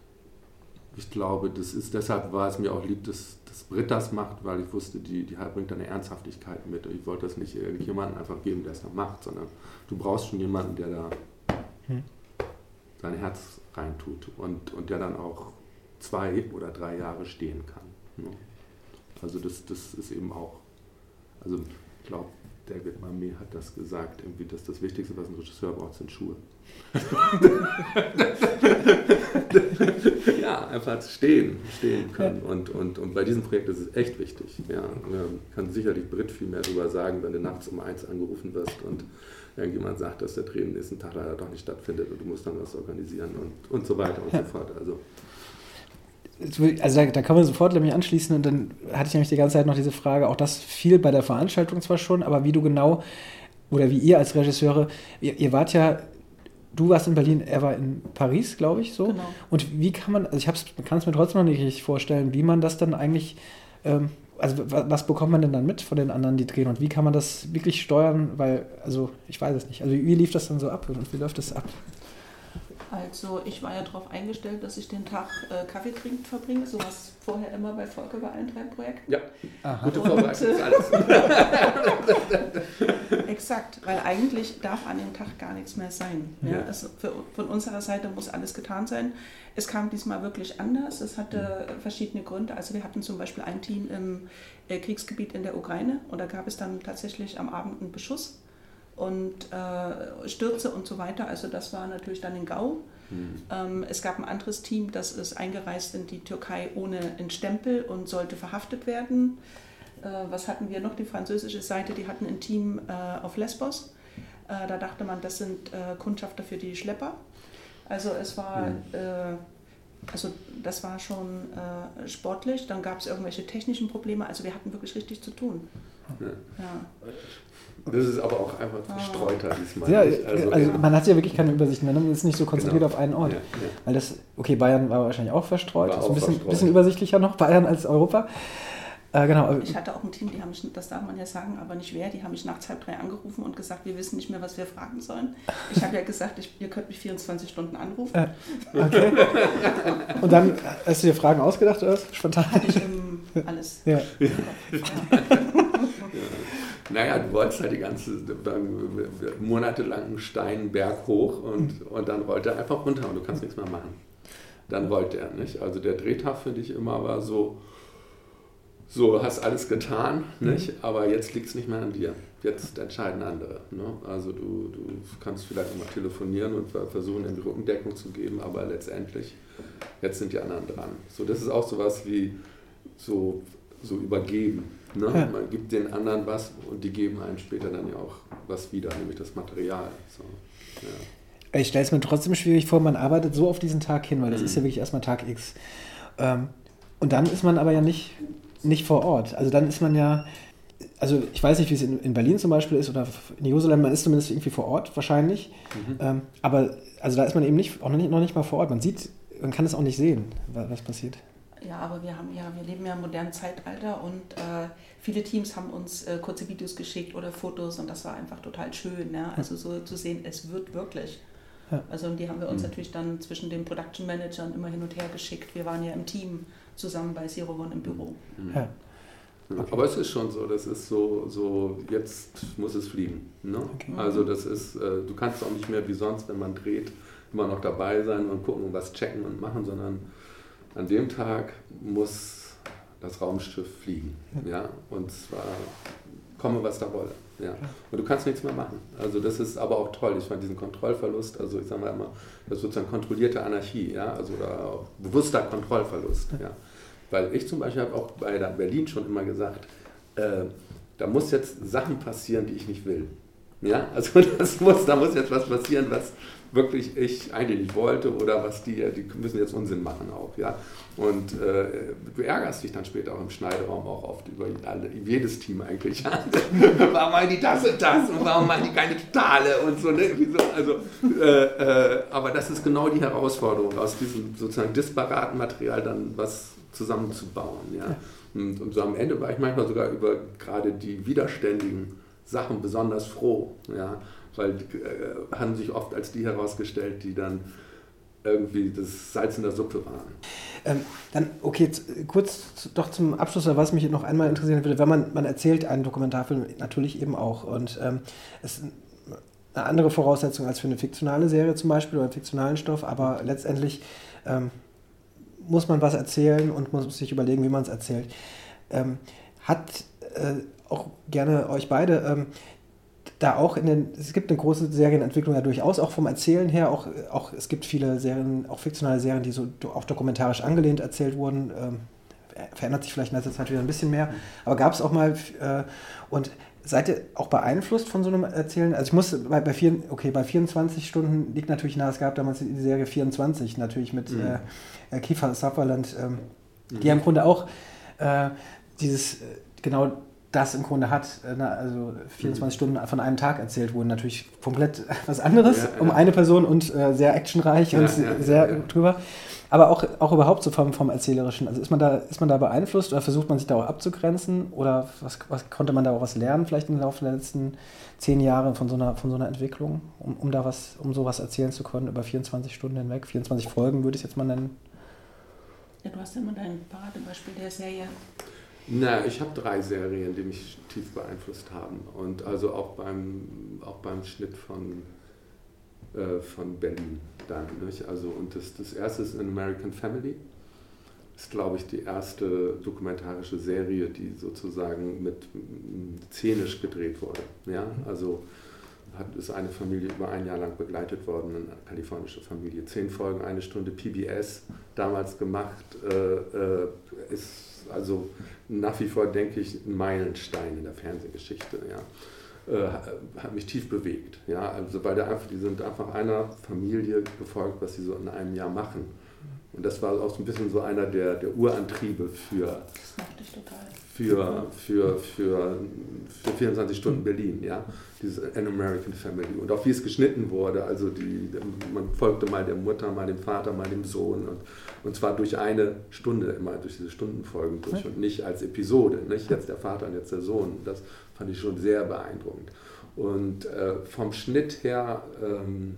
Ich glaube, das ist, deshalb war es mir auch lieb, dass, dass Britt das macht, weil ich wusste, die, die bringt eine Ernsthaftigkeit mit. Ich wollte das nicht irgendjemandem einfach geben, der es dann macht, sondern du brauchst schon jemanden, der da hm. sein Herz reintut und, und der dann auch zwei oder drei Jahre stehen kann. Ne? Also das, das ist eben auch, also ich glaube, David Mamet hat das gesagt, irgendwie, dass das Wichtigste, was ein Regisseur braucht, sind Schuhe. ja, einfach stehen, stehen können. Und, und, und bei diesem Projekt ist es echt wichtig. Ja, kann sicherlich Brit viel mehr darüber sagen, wenn du nachts um eins angerufen wirst und irgendjemand sagt, dass der Dreh am nächsten Tag leider doch nicht stattfindet und du musst dann was organisieren und, und so weiter und so fort. Also also da, da, kann man sofort nämlich anschließen und dann hatte ich nämlich die ganze Zeit noch diese Frage, auch das fiel bei der Veranstaltung zwar schon, aber wie du genau oder wie ihr als Regisseure, ihr, ihr wart ja, du warst in Berlin, er war in Paris, glaube ich, so. Genau. Und wie kann man, also ich kann es mir trotzdem noch nicht richtig vorstellen, wie man das dann eigentlich, ähm, also was bekommt man denn dann mit von den anderen, die drehen und wie kann man das wirklich steuern, weil, also ich weiß es nicht, also wie lief das dann so ab und wie läuft das ab? Also ich war ja darauf eingestellt, dass ich den Tag äh, Kaffee trinken verbringe, so was vorher immer bei Volker bei allen drei Projekten. Ja, Aha. gute Vorbereitung ist alles. *laughs* Exakt, weil eigentlich darf an dem Tag gar nichts mehr sein. Ja? Ja. Es, für, von unserer Seite muss alles getan sein. Es kam diesmal wirklich anders. Es hatte mhm. verschiedene Gründe. Also wir hatten zum Beispiel ein Team im äh, Kriegsgebiet in der Ukraine und da gab es dann tatsächlich am Abend einen Beschuss und äh, Stürze und so weiter. Also das war natürlich dann in Gau. Mhm. Ähm, es gab ein anderes Team, das ist eingereist in die Türkei ohne einen Stempel und sollte verhaftet werden. Äh, was hatten wir noch? Die französische Seite, die hatten ein Team äh, auf Lesbos. Äh, da dachte man, das sind äh, Kundschafter für die Schlepper. Also es war... Mhm. Äh, also das war schon sportlich. Dann gab es irgendwelche technischen Probleme. Also wir hatten wirklich richtig zu tun. Ja. Das ist aber auch einfach gestreuter diesmal. Ja, also, also man hat ja wirklich keine Übersicht mehr. Man ist nicht so konzentriert genau. auf einen Ort. Ja, ja. Weil das, okay, Bayern war wahrscheinlich auch verstreut. War ist auch ein bisschen, bisschen, übersichtlicher noch, Bayern als Europa. Äh, genau. Ich hatte auch ein Team, die haben mich, das darf man ja sagen, aber nicht wer, die haben mich nachts halb drei angerufen und gesagt, wir wissen nicht mehr, was wir fragen sollen. Ich habe ja gesagt, ich, ihr könnt mich 24 Stunden anrufen. Äh, okay. und dann hast du dir Fragen ausgedacht oder was? Spontan? Hatte ich ähm, alles. Ja. ja. *laughs* Naja, du wolltest halt die ganze monatelang Stein Berg hoch und, mhm. und dann rollt er einfach runter und du kannst nichts mehr machen. Dann rollt er nicht. Also der Drehtag für dich immer war so, so hast alles getan, mhm. nicht? aber jetzt liegt es nicht mehr an dir. Jetzt entscheiden andere. Ne? Also du, du kannst vielleicht immer telefonieren und versuchen, in die Rückendeckung zu geben, aber letztendlich, jetzt sind die anderen dran. So, das ist auch sowas wie so, so übergeben. Ne? Ja. Man gibt den anderen was und die geben einem später dann ja auch was wieder, nämlich das Material. So, ja. Ich stelle es mir trotzdem schwierig vor, man arbeitet so auf diesen Tag hin, weil das mhm. ist ja wirklich erstmal Tag X. Ähm, und dann ist man aber ja nicht, nicht vor Ort. Also dann ist man ja, also ich weiß nicht, wie es in, in Berlin zum Beispiel ist oder in Jerusalem, man ist zumindest irgendwie vor Ort wahrscheinlich. Mhm. Ähm, aber also da ist man eben nicht, auch noch nicht, noch nicht mal vor Ort. Man sieht, man kann es auch nicht sehen, was passiert. Ja, aber wir haben ja, wir leben ja im modernen Zeitalter und äh, viele Teams haben uns äh, kurze Videos geschickt oder Fotos und das war einfach total schön. Ja? Also so zu sehen, es wird wirklich. Ja. Also und die haben wir uns mhm. natürlich dann zwischen den Production Managern immer hin und her geschickt. Wir waren ja im Team zusammen bei Zero One im Büro. Mhm. Ja. Okay. Aber es ist schon so, das ist so, so jetzt muss es fliegen. Ne? Okay. Also das ist, äh, du kannst auch nicht mehr wie sonst, wenn man dreht, immer noch dabei sein und gucken und was checken und machen, sondern an dem Tag muss das Raumschiff fliegen. Ja? Und zwar komme, was da wolle. Ja. Und du kannst nichts mehr machen. Also das ist aber auch toll. Ich fand diesen Kontrollverlust, also ich sage mal immer, das ist sozusagen kontrollierte Anarchie, ja, also oder auch bewusster Kontrollverlust. Ja. Weil ich zum Beispiel habe auch bei der Berlin schon immer gesagt, äh, da muss jetzt Sachen passieren, die ich nicht will. Ja, also *laughs* das muss, da muss jetzt was passieren, was, wirklich ich eigentlich nicht wollte oder was die, die müssen jetzt Unsinn machen auch, ja. Und äh, du ärgerst dich dann später auch im Schneideraum auch oft über alle, jedes Team eigentlich. *laughs* warum machen die das und das und warum machen die keine Totale und so, ne? Also, äh, äh, aber das ist genau die Herausforderung, aus diesem sozusagen disparaten Material dann was zusammenzubauen, ja. Und, und so am Ende war ich manchmal sogar über gerade die widerständigen Sachen besonders froh, ja weil äh, haben sich oft als die herausgestellt, die dann irgendwie das Salz in der Suppe waren. Ähm, dann, okay, kurz doch zum Abschluss, was mich noch einmal interessieren würde, wenn man, man erzählt einen Dokumentarfilm natürlich eben auch und ähm, es ist eine andere Voraussetzung als für eine fiktionale Serie zum Beispiel oder einen fiktionalen Stoff, aber letztendlich ähm, muss man was erzählen und muss sich überlegen, wie man es erzählt. Ähm, hat äh, auch gerne euch beide ähm, da auch in den, es gibt eine große Serienentwicklung ja durchaus, auch vom Erzählen her, auch, auch es gibt viele Serien, auch fiktionale Serien, die so auch dokumentarisch angelehnt erzählt wurden. Ähm, verändert sich vielleicht in letzter Zeit wieder ein bisschen mehr, aber gab es auch mal äh, und seid ihr auch beeinflusst von so einem Erzählen? Also ich muss bei, bei, vier, okay, bei 24 Stunden liegt natürlich nahe, es gab damals die Serie 24 natürlich mit mhm. äh, Kiefer Sutherland, ähm, mhm. die ja im Grunde auch äh, dieses, äh, genau das im Grunde hat, äh, also 24 mhm. Stunden von einem Tag erzählt wurden, natürlich komplett *laughs* was anderes, ja, ja. um eine Person und äh, sehr actionreich ja, und sehr drüber. Aber auch, auch überhaupt so vom, vom Erzählerischen. Also ist man, da, ist man da beeinflusst oder versucht man sich da auch abzugrenzen? Oder was, was konnte man da auch was lernen, vielleicht im Laufe der letzten zehn Jahre von so einer, von so einer Entwicklung, um, um da was, um sowas erzählen zu können über 24 Stunden hinweg? 24 Folgen würde ich es jetzt mal nennen. Ja, du hast ja immer dein Paradebeispiel der Serie na, ich habe drei Serien, die mich tief beeinflusst haben. Und also auch beim, auch beim Schnitt von, äh, von Berlin dann. Nicht? Also, und das, das erste ist An American Family. Ist, glaube ich, die erste dokumentarische Serie, die sozusagen mit szenisch gedreht wurde. Ja? Also hat, ist eine Familie über ein Jahr lang begleitet worden, eine kalifornische Familie. Zehn Folgen, eine Stunde PBS, damals gemacht, äh, äh, ist also nach wie vor, denke ich, ein Meilenstein in der Fernsehgeschichte. Ja. Äh, hat mich tief bewegt. Ja. Also, weil der einfach, die sind einfach einer Familie gefolgt, was sie so in einem Jahr machen. Und das war auch so ein bisschen so einer der, der Urantriebe für, für, für, für, für 24 Stunden Berlin, ja, dieses An American Family und auch wie es geschnitten wurde, also die, man folgte mal der Mutter, mal dem Vater, mal dem Sohn und, und zwar durch eine Stunde, immer durch diese Stundenfolgen durch und nicht als Episode, nicht jetzt der Vater und jetzt der Sohn, das fand ich schon sehr beeindruckend. Und äh, vom Schnitt her ähm,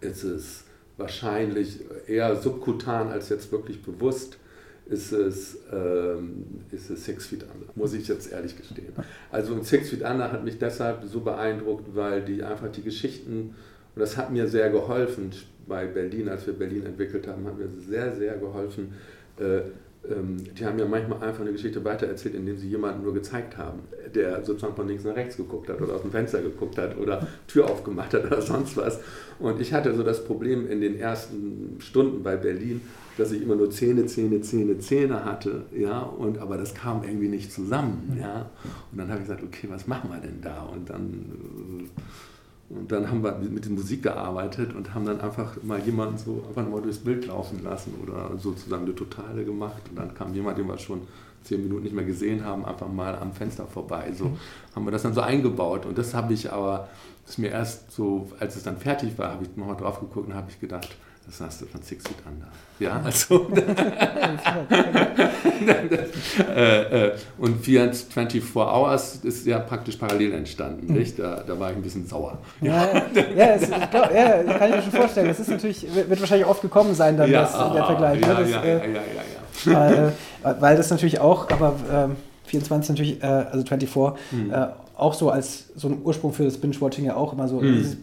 ist es wahrscheinlich eher subkutan als jetzt wirklich bewusst ist es, ähm, ist es Six Feet Under, muss ich jetzt ehrlich gestehen. Also und Six Feet Under hat mich deshalb so beeindruckt, weil die einfach die Geschichten, und das hat mir sehr geholfen bei Berlin, als wir Berlin entwickelt haben, hat mir sehr, sehr geholfen, äh, ähm, die haben ja manchmal einfach eine Geschichte weitererzählt, indem sie jemanden nur gezeigt haben, der sozusagen von links nach rechts geguckt hat oder aus dem Fenster geguckt hat oder Tür aufgemacht hat oder *laughs* sonst was. Und ich hatte so das Problem in den ersten Stunden bei Berlin, dass ich immer nur Zähne, Zähne, Zähne, Zähne hatte, ja, und aber das kam irgendwie nicht zusammen, ja. Und dann habe ich gesagt, okay, was machen wir denn da? Und dann äh, und dann haben wir mit der Musik gearbeitet und haben dann einfach mal jemanden so einfach mal durchs Bild laufen lassen oder sozusagen eine Totale gemacht. Und dann kam jemand, den wir schon zehn Minuten nicht mehr gesehen haben, einfach mal am Fenster vorbei. So haben wir das dann so eingebaut. Und das habe ich aber, ist mir erst so, als es dann fertig war, habe ich nochmal drauf geguckt und habe ich gedacht, das hast du von Six Feet Under. Ja, also. *laughs* *laughs* äh, äh, und 24 Hours ist ja praktisch parallel entstanden, hm. nicht? Da, da war ich ein bisschen sauer. Ja, ja, ja, es, glaub, ja, kann ich mir schon vorstellen. Das ist natürlich, wird wahrscheinlich oft gekommen sein, dann ja, das, der Vergleich. Ja, ne? das, ja, äh, ja, ja, ja, ja. Weil, äh, weil das natürlich auch, aber ähm, 24 natürlich, äh, also 24, hm. Äh, auch so als so ein Ursprung für das Binge-Watching ja auch immer so. Hm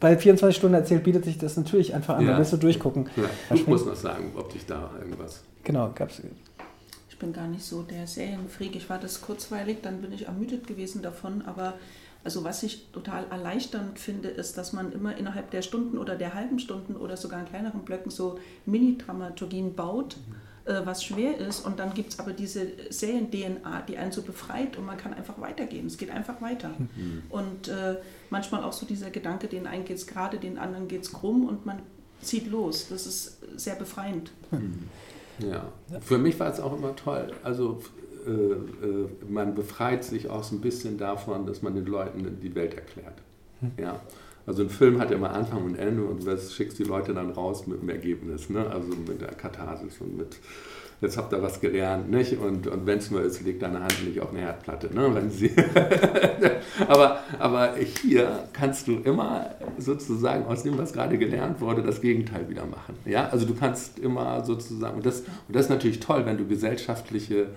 bei 24 Stunden erzählt bietet sich das natürlich einfach an. Ja. Da willst du durchgucken. Ja. Ich muss noch sagen, ob dich da irgendwas. Genau, gab es. Ich bin gar nicht so der Serienfreak. Ich war das kurzweilig, dann bin ich ermüdet gewesen davon. Aber also was ich total erleichternd finde, ist, dass man immer innerhalb der Stunden oder der halben Stunden oder sogar in kleineren Blöcken so Mini-Dramaturgien baut. Mhm was schwer ist. Und dann gibt es aber diese Serien-DNA, die einen so befreit und man kann einfach weitergehen. Es geht einfach weiter. Mhm. Und äh, manchmal auch so dieser Gedanke, den einen geht es gerade, den anderen geht es krumm und man zieht los. Das ist sehr befreiend. Mhm. Ja, für mich war es auch immer toll. Also äh, äh, man befreit sich auch so ein bisschen davon, dass man den Leuten die Welt erklärt. Mhm. Ja. Also ein Film hat ja mal Anfang und Ende und du schickst die Leute dann raus mit dem Ergebnis, ne? also mit der Katharsis und mit, jetzt habt ihr was gelernt, nicht? Und, und wenn es nur ist, legt deine Hand nicht auf eine Herdplatte. Ne? Wenn sie *laughs* aber, aber hier kannst du immer sozusagen aus dem, was gerade gelernt wurde, das Gegenteil wieder machen. Ja? Also du kannst immer sozusagen, und das, und das ist natürlich toll, wenn du gesellschaftliche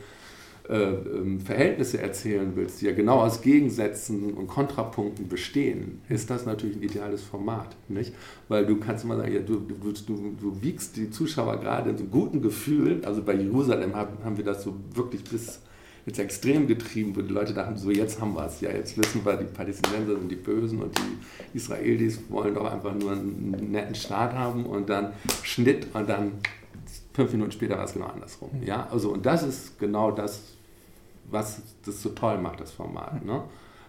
äh, ähm, Verhältnisse erzählen willst, die ja genau aus Gegensätzen und Kontrapunkten bestehen, ist das natürlich ein ideales Format. Nicht? Weil du kannst immer sagen, ja, du, du, du, du wiegst die Zuschauer gerade in so guten Gefühlen. Also bei Jerusalem haben, haben wir das so wirklich bis jetzt extrem getrieben, wo die Leute dachten, so jetzt haben wir es. Ja, jetzt wissen wir, die Palästinenser sind die Bösen und die Israelis wollen doch einfach nur einen netten Staat haben und dann Schnitt und dann fünf Minuten später war es genau andersrum. Ja, also und das ist genau das, was das so toll macht, das Format. Ne?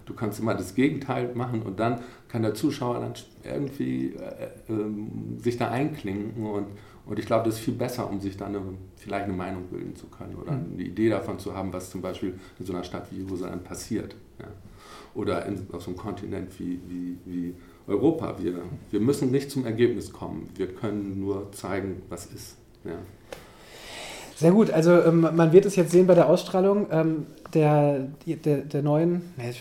Du kannst immer das Gegenteil machen und dann kann der Zuschauer dann irgendwie äh, äh, sich da einklinken und, und ich glaube, das ist viel besser, um sich dann eine, vielleicht eine Meinung bilden zu können oder mhm. eine Idee davon zu haben, was zum Beispiel in so einer Stadt wie Jerusalem passiert. Ja? Oder in, auf so einem Kontinent wie, wie, wie Europa. Wir, wir müssen nicht zum Ergebnis kommen, wir können nur zeigen, was ist. Ja. Sehr gut, also ähm, man wird es jetzt sehen bei der Ausstrahlung ähm, der, der, der neuen äh,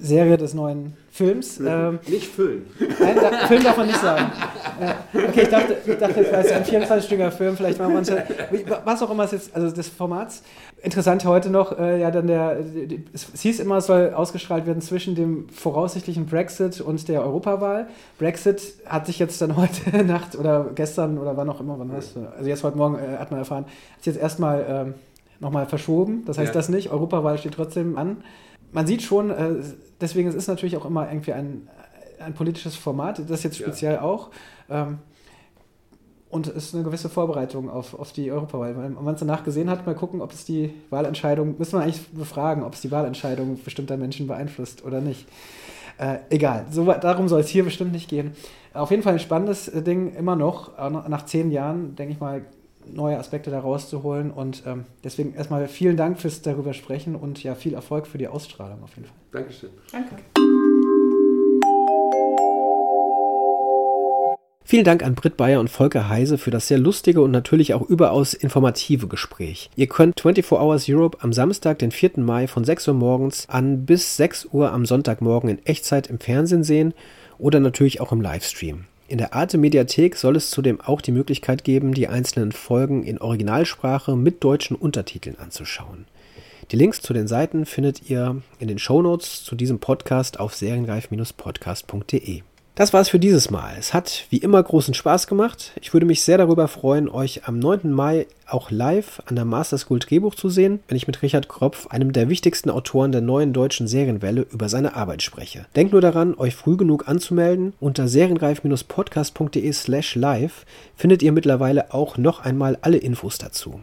Serie des neuen Films. Ähm, nicht füllen. Nein, da, Film darf man nicht sagen. Äh, okay, ich dachte, ich dachte jetzt wäre ein 24-stündiger Film, vielleicht machen wir uns was auch immer es jetzt, also des Formats. Interessant heute noch, äh, ja, dann der, es, es hieß immer, es soll ausgestrahlt werden zwischen dem voraussichtlichen Brexit und der Europawahl. Brexit hat sich jetzt dann *laughs* heute Nacht oder gestern oder wann auch immer, wann was, also jetzt heute Morgen äh, hat man erfahren, hat sich jetzt erstmal ähm, nochmal verschoben. Das heißt ja. das nicht, Europawahl steht trotzdem an. Man sieht schon, äh, deswegen es ist natürlich auch immer irgendwie ein, ein politisches Format, das jetzt speziell ja. auch. Ähm, und es ist eine gewisse Vorbereitung auf, auf die Europawahl. Wenn man es danach gesehen hat, mal gucken, ob es die Wahlentscheidung, müssen wir eigentlich befragen, ob es die Wahlentscheidung bestimmter Menschen beeinflusst oder nicht. Äh, egal, so, darum soll es hier bestimmt nicht gehen. Auf jeden Fall ein spannendes äh, Ding, immer noch, nach zehn Jahren, denke ich mal, neue Aspekte da rauszuholen. Und ähm, deswegen erstmal vielen Dank fürs darüber sprechen und ja, viel Erfolg für die Ausstrahlung auf jeden Fall. Dankeschön. Danke. Vielen Dank an Britt Bayer und Volker Heise für das sehr lustige und natürlich auch überaus informative Gespräch. Ihr könnt 24 Hours Europe am Samstag, den 4. Mai von 6 Uhr morgens an bis 6 Uhr am Sonntagmorgen in Echtzeit im Fernsehen sehen oder natürlich auch im Livestream. In der Arte Mediathek soll es zudem auch die Möglichkeit geben, die einzelnen Folgen in Originalsprache mit deutschen Untertiteln anzuschauen. Die Links zu den Seiten findet ihr in den Shownotes zu diesem Podcast auf serienreif-podcast.de. Das war's für dieses Mal. Es hat wie immer großen Spaß gemacht. Ich würde mich sehr darüber freuen, euch am 9. Mai auch live an der Master School Drehbuch zu sehen, wenn ich mit Richard Kropf, einem der wichtigsten Autoren der neuen deutschen Serienwelle, über seine Arbeit spreche. Denkt nur daran, euch früh genug anzumelden. Unter serienreif-podcast.de slash live findet ihr mittlerweile auch noch einmal alle Infos dazu.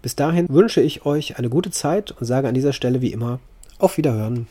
Bis dahin wünsche ich euch eine gute Zeit und sage an dieser Stelle wie immer auf Wiederhören.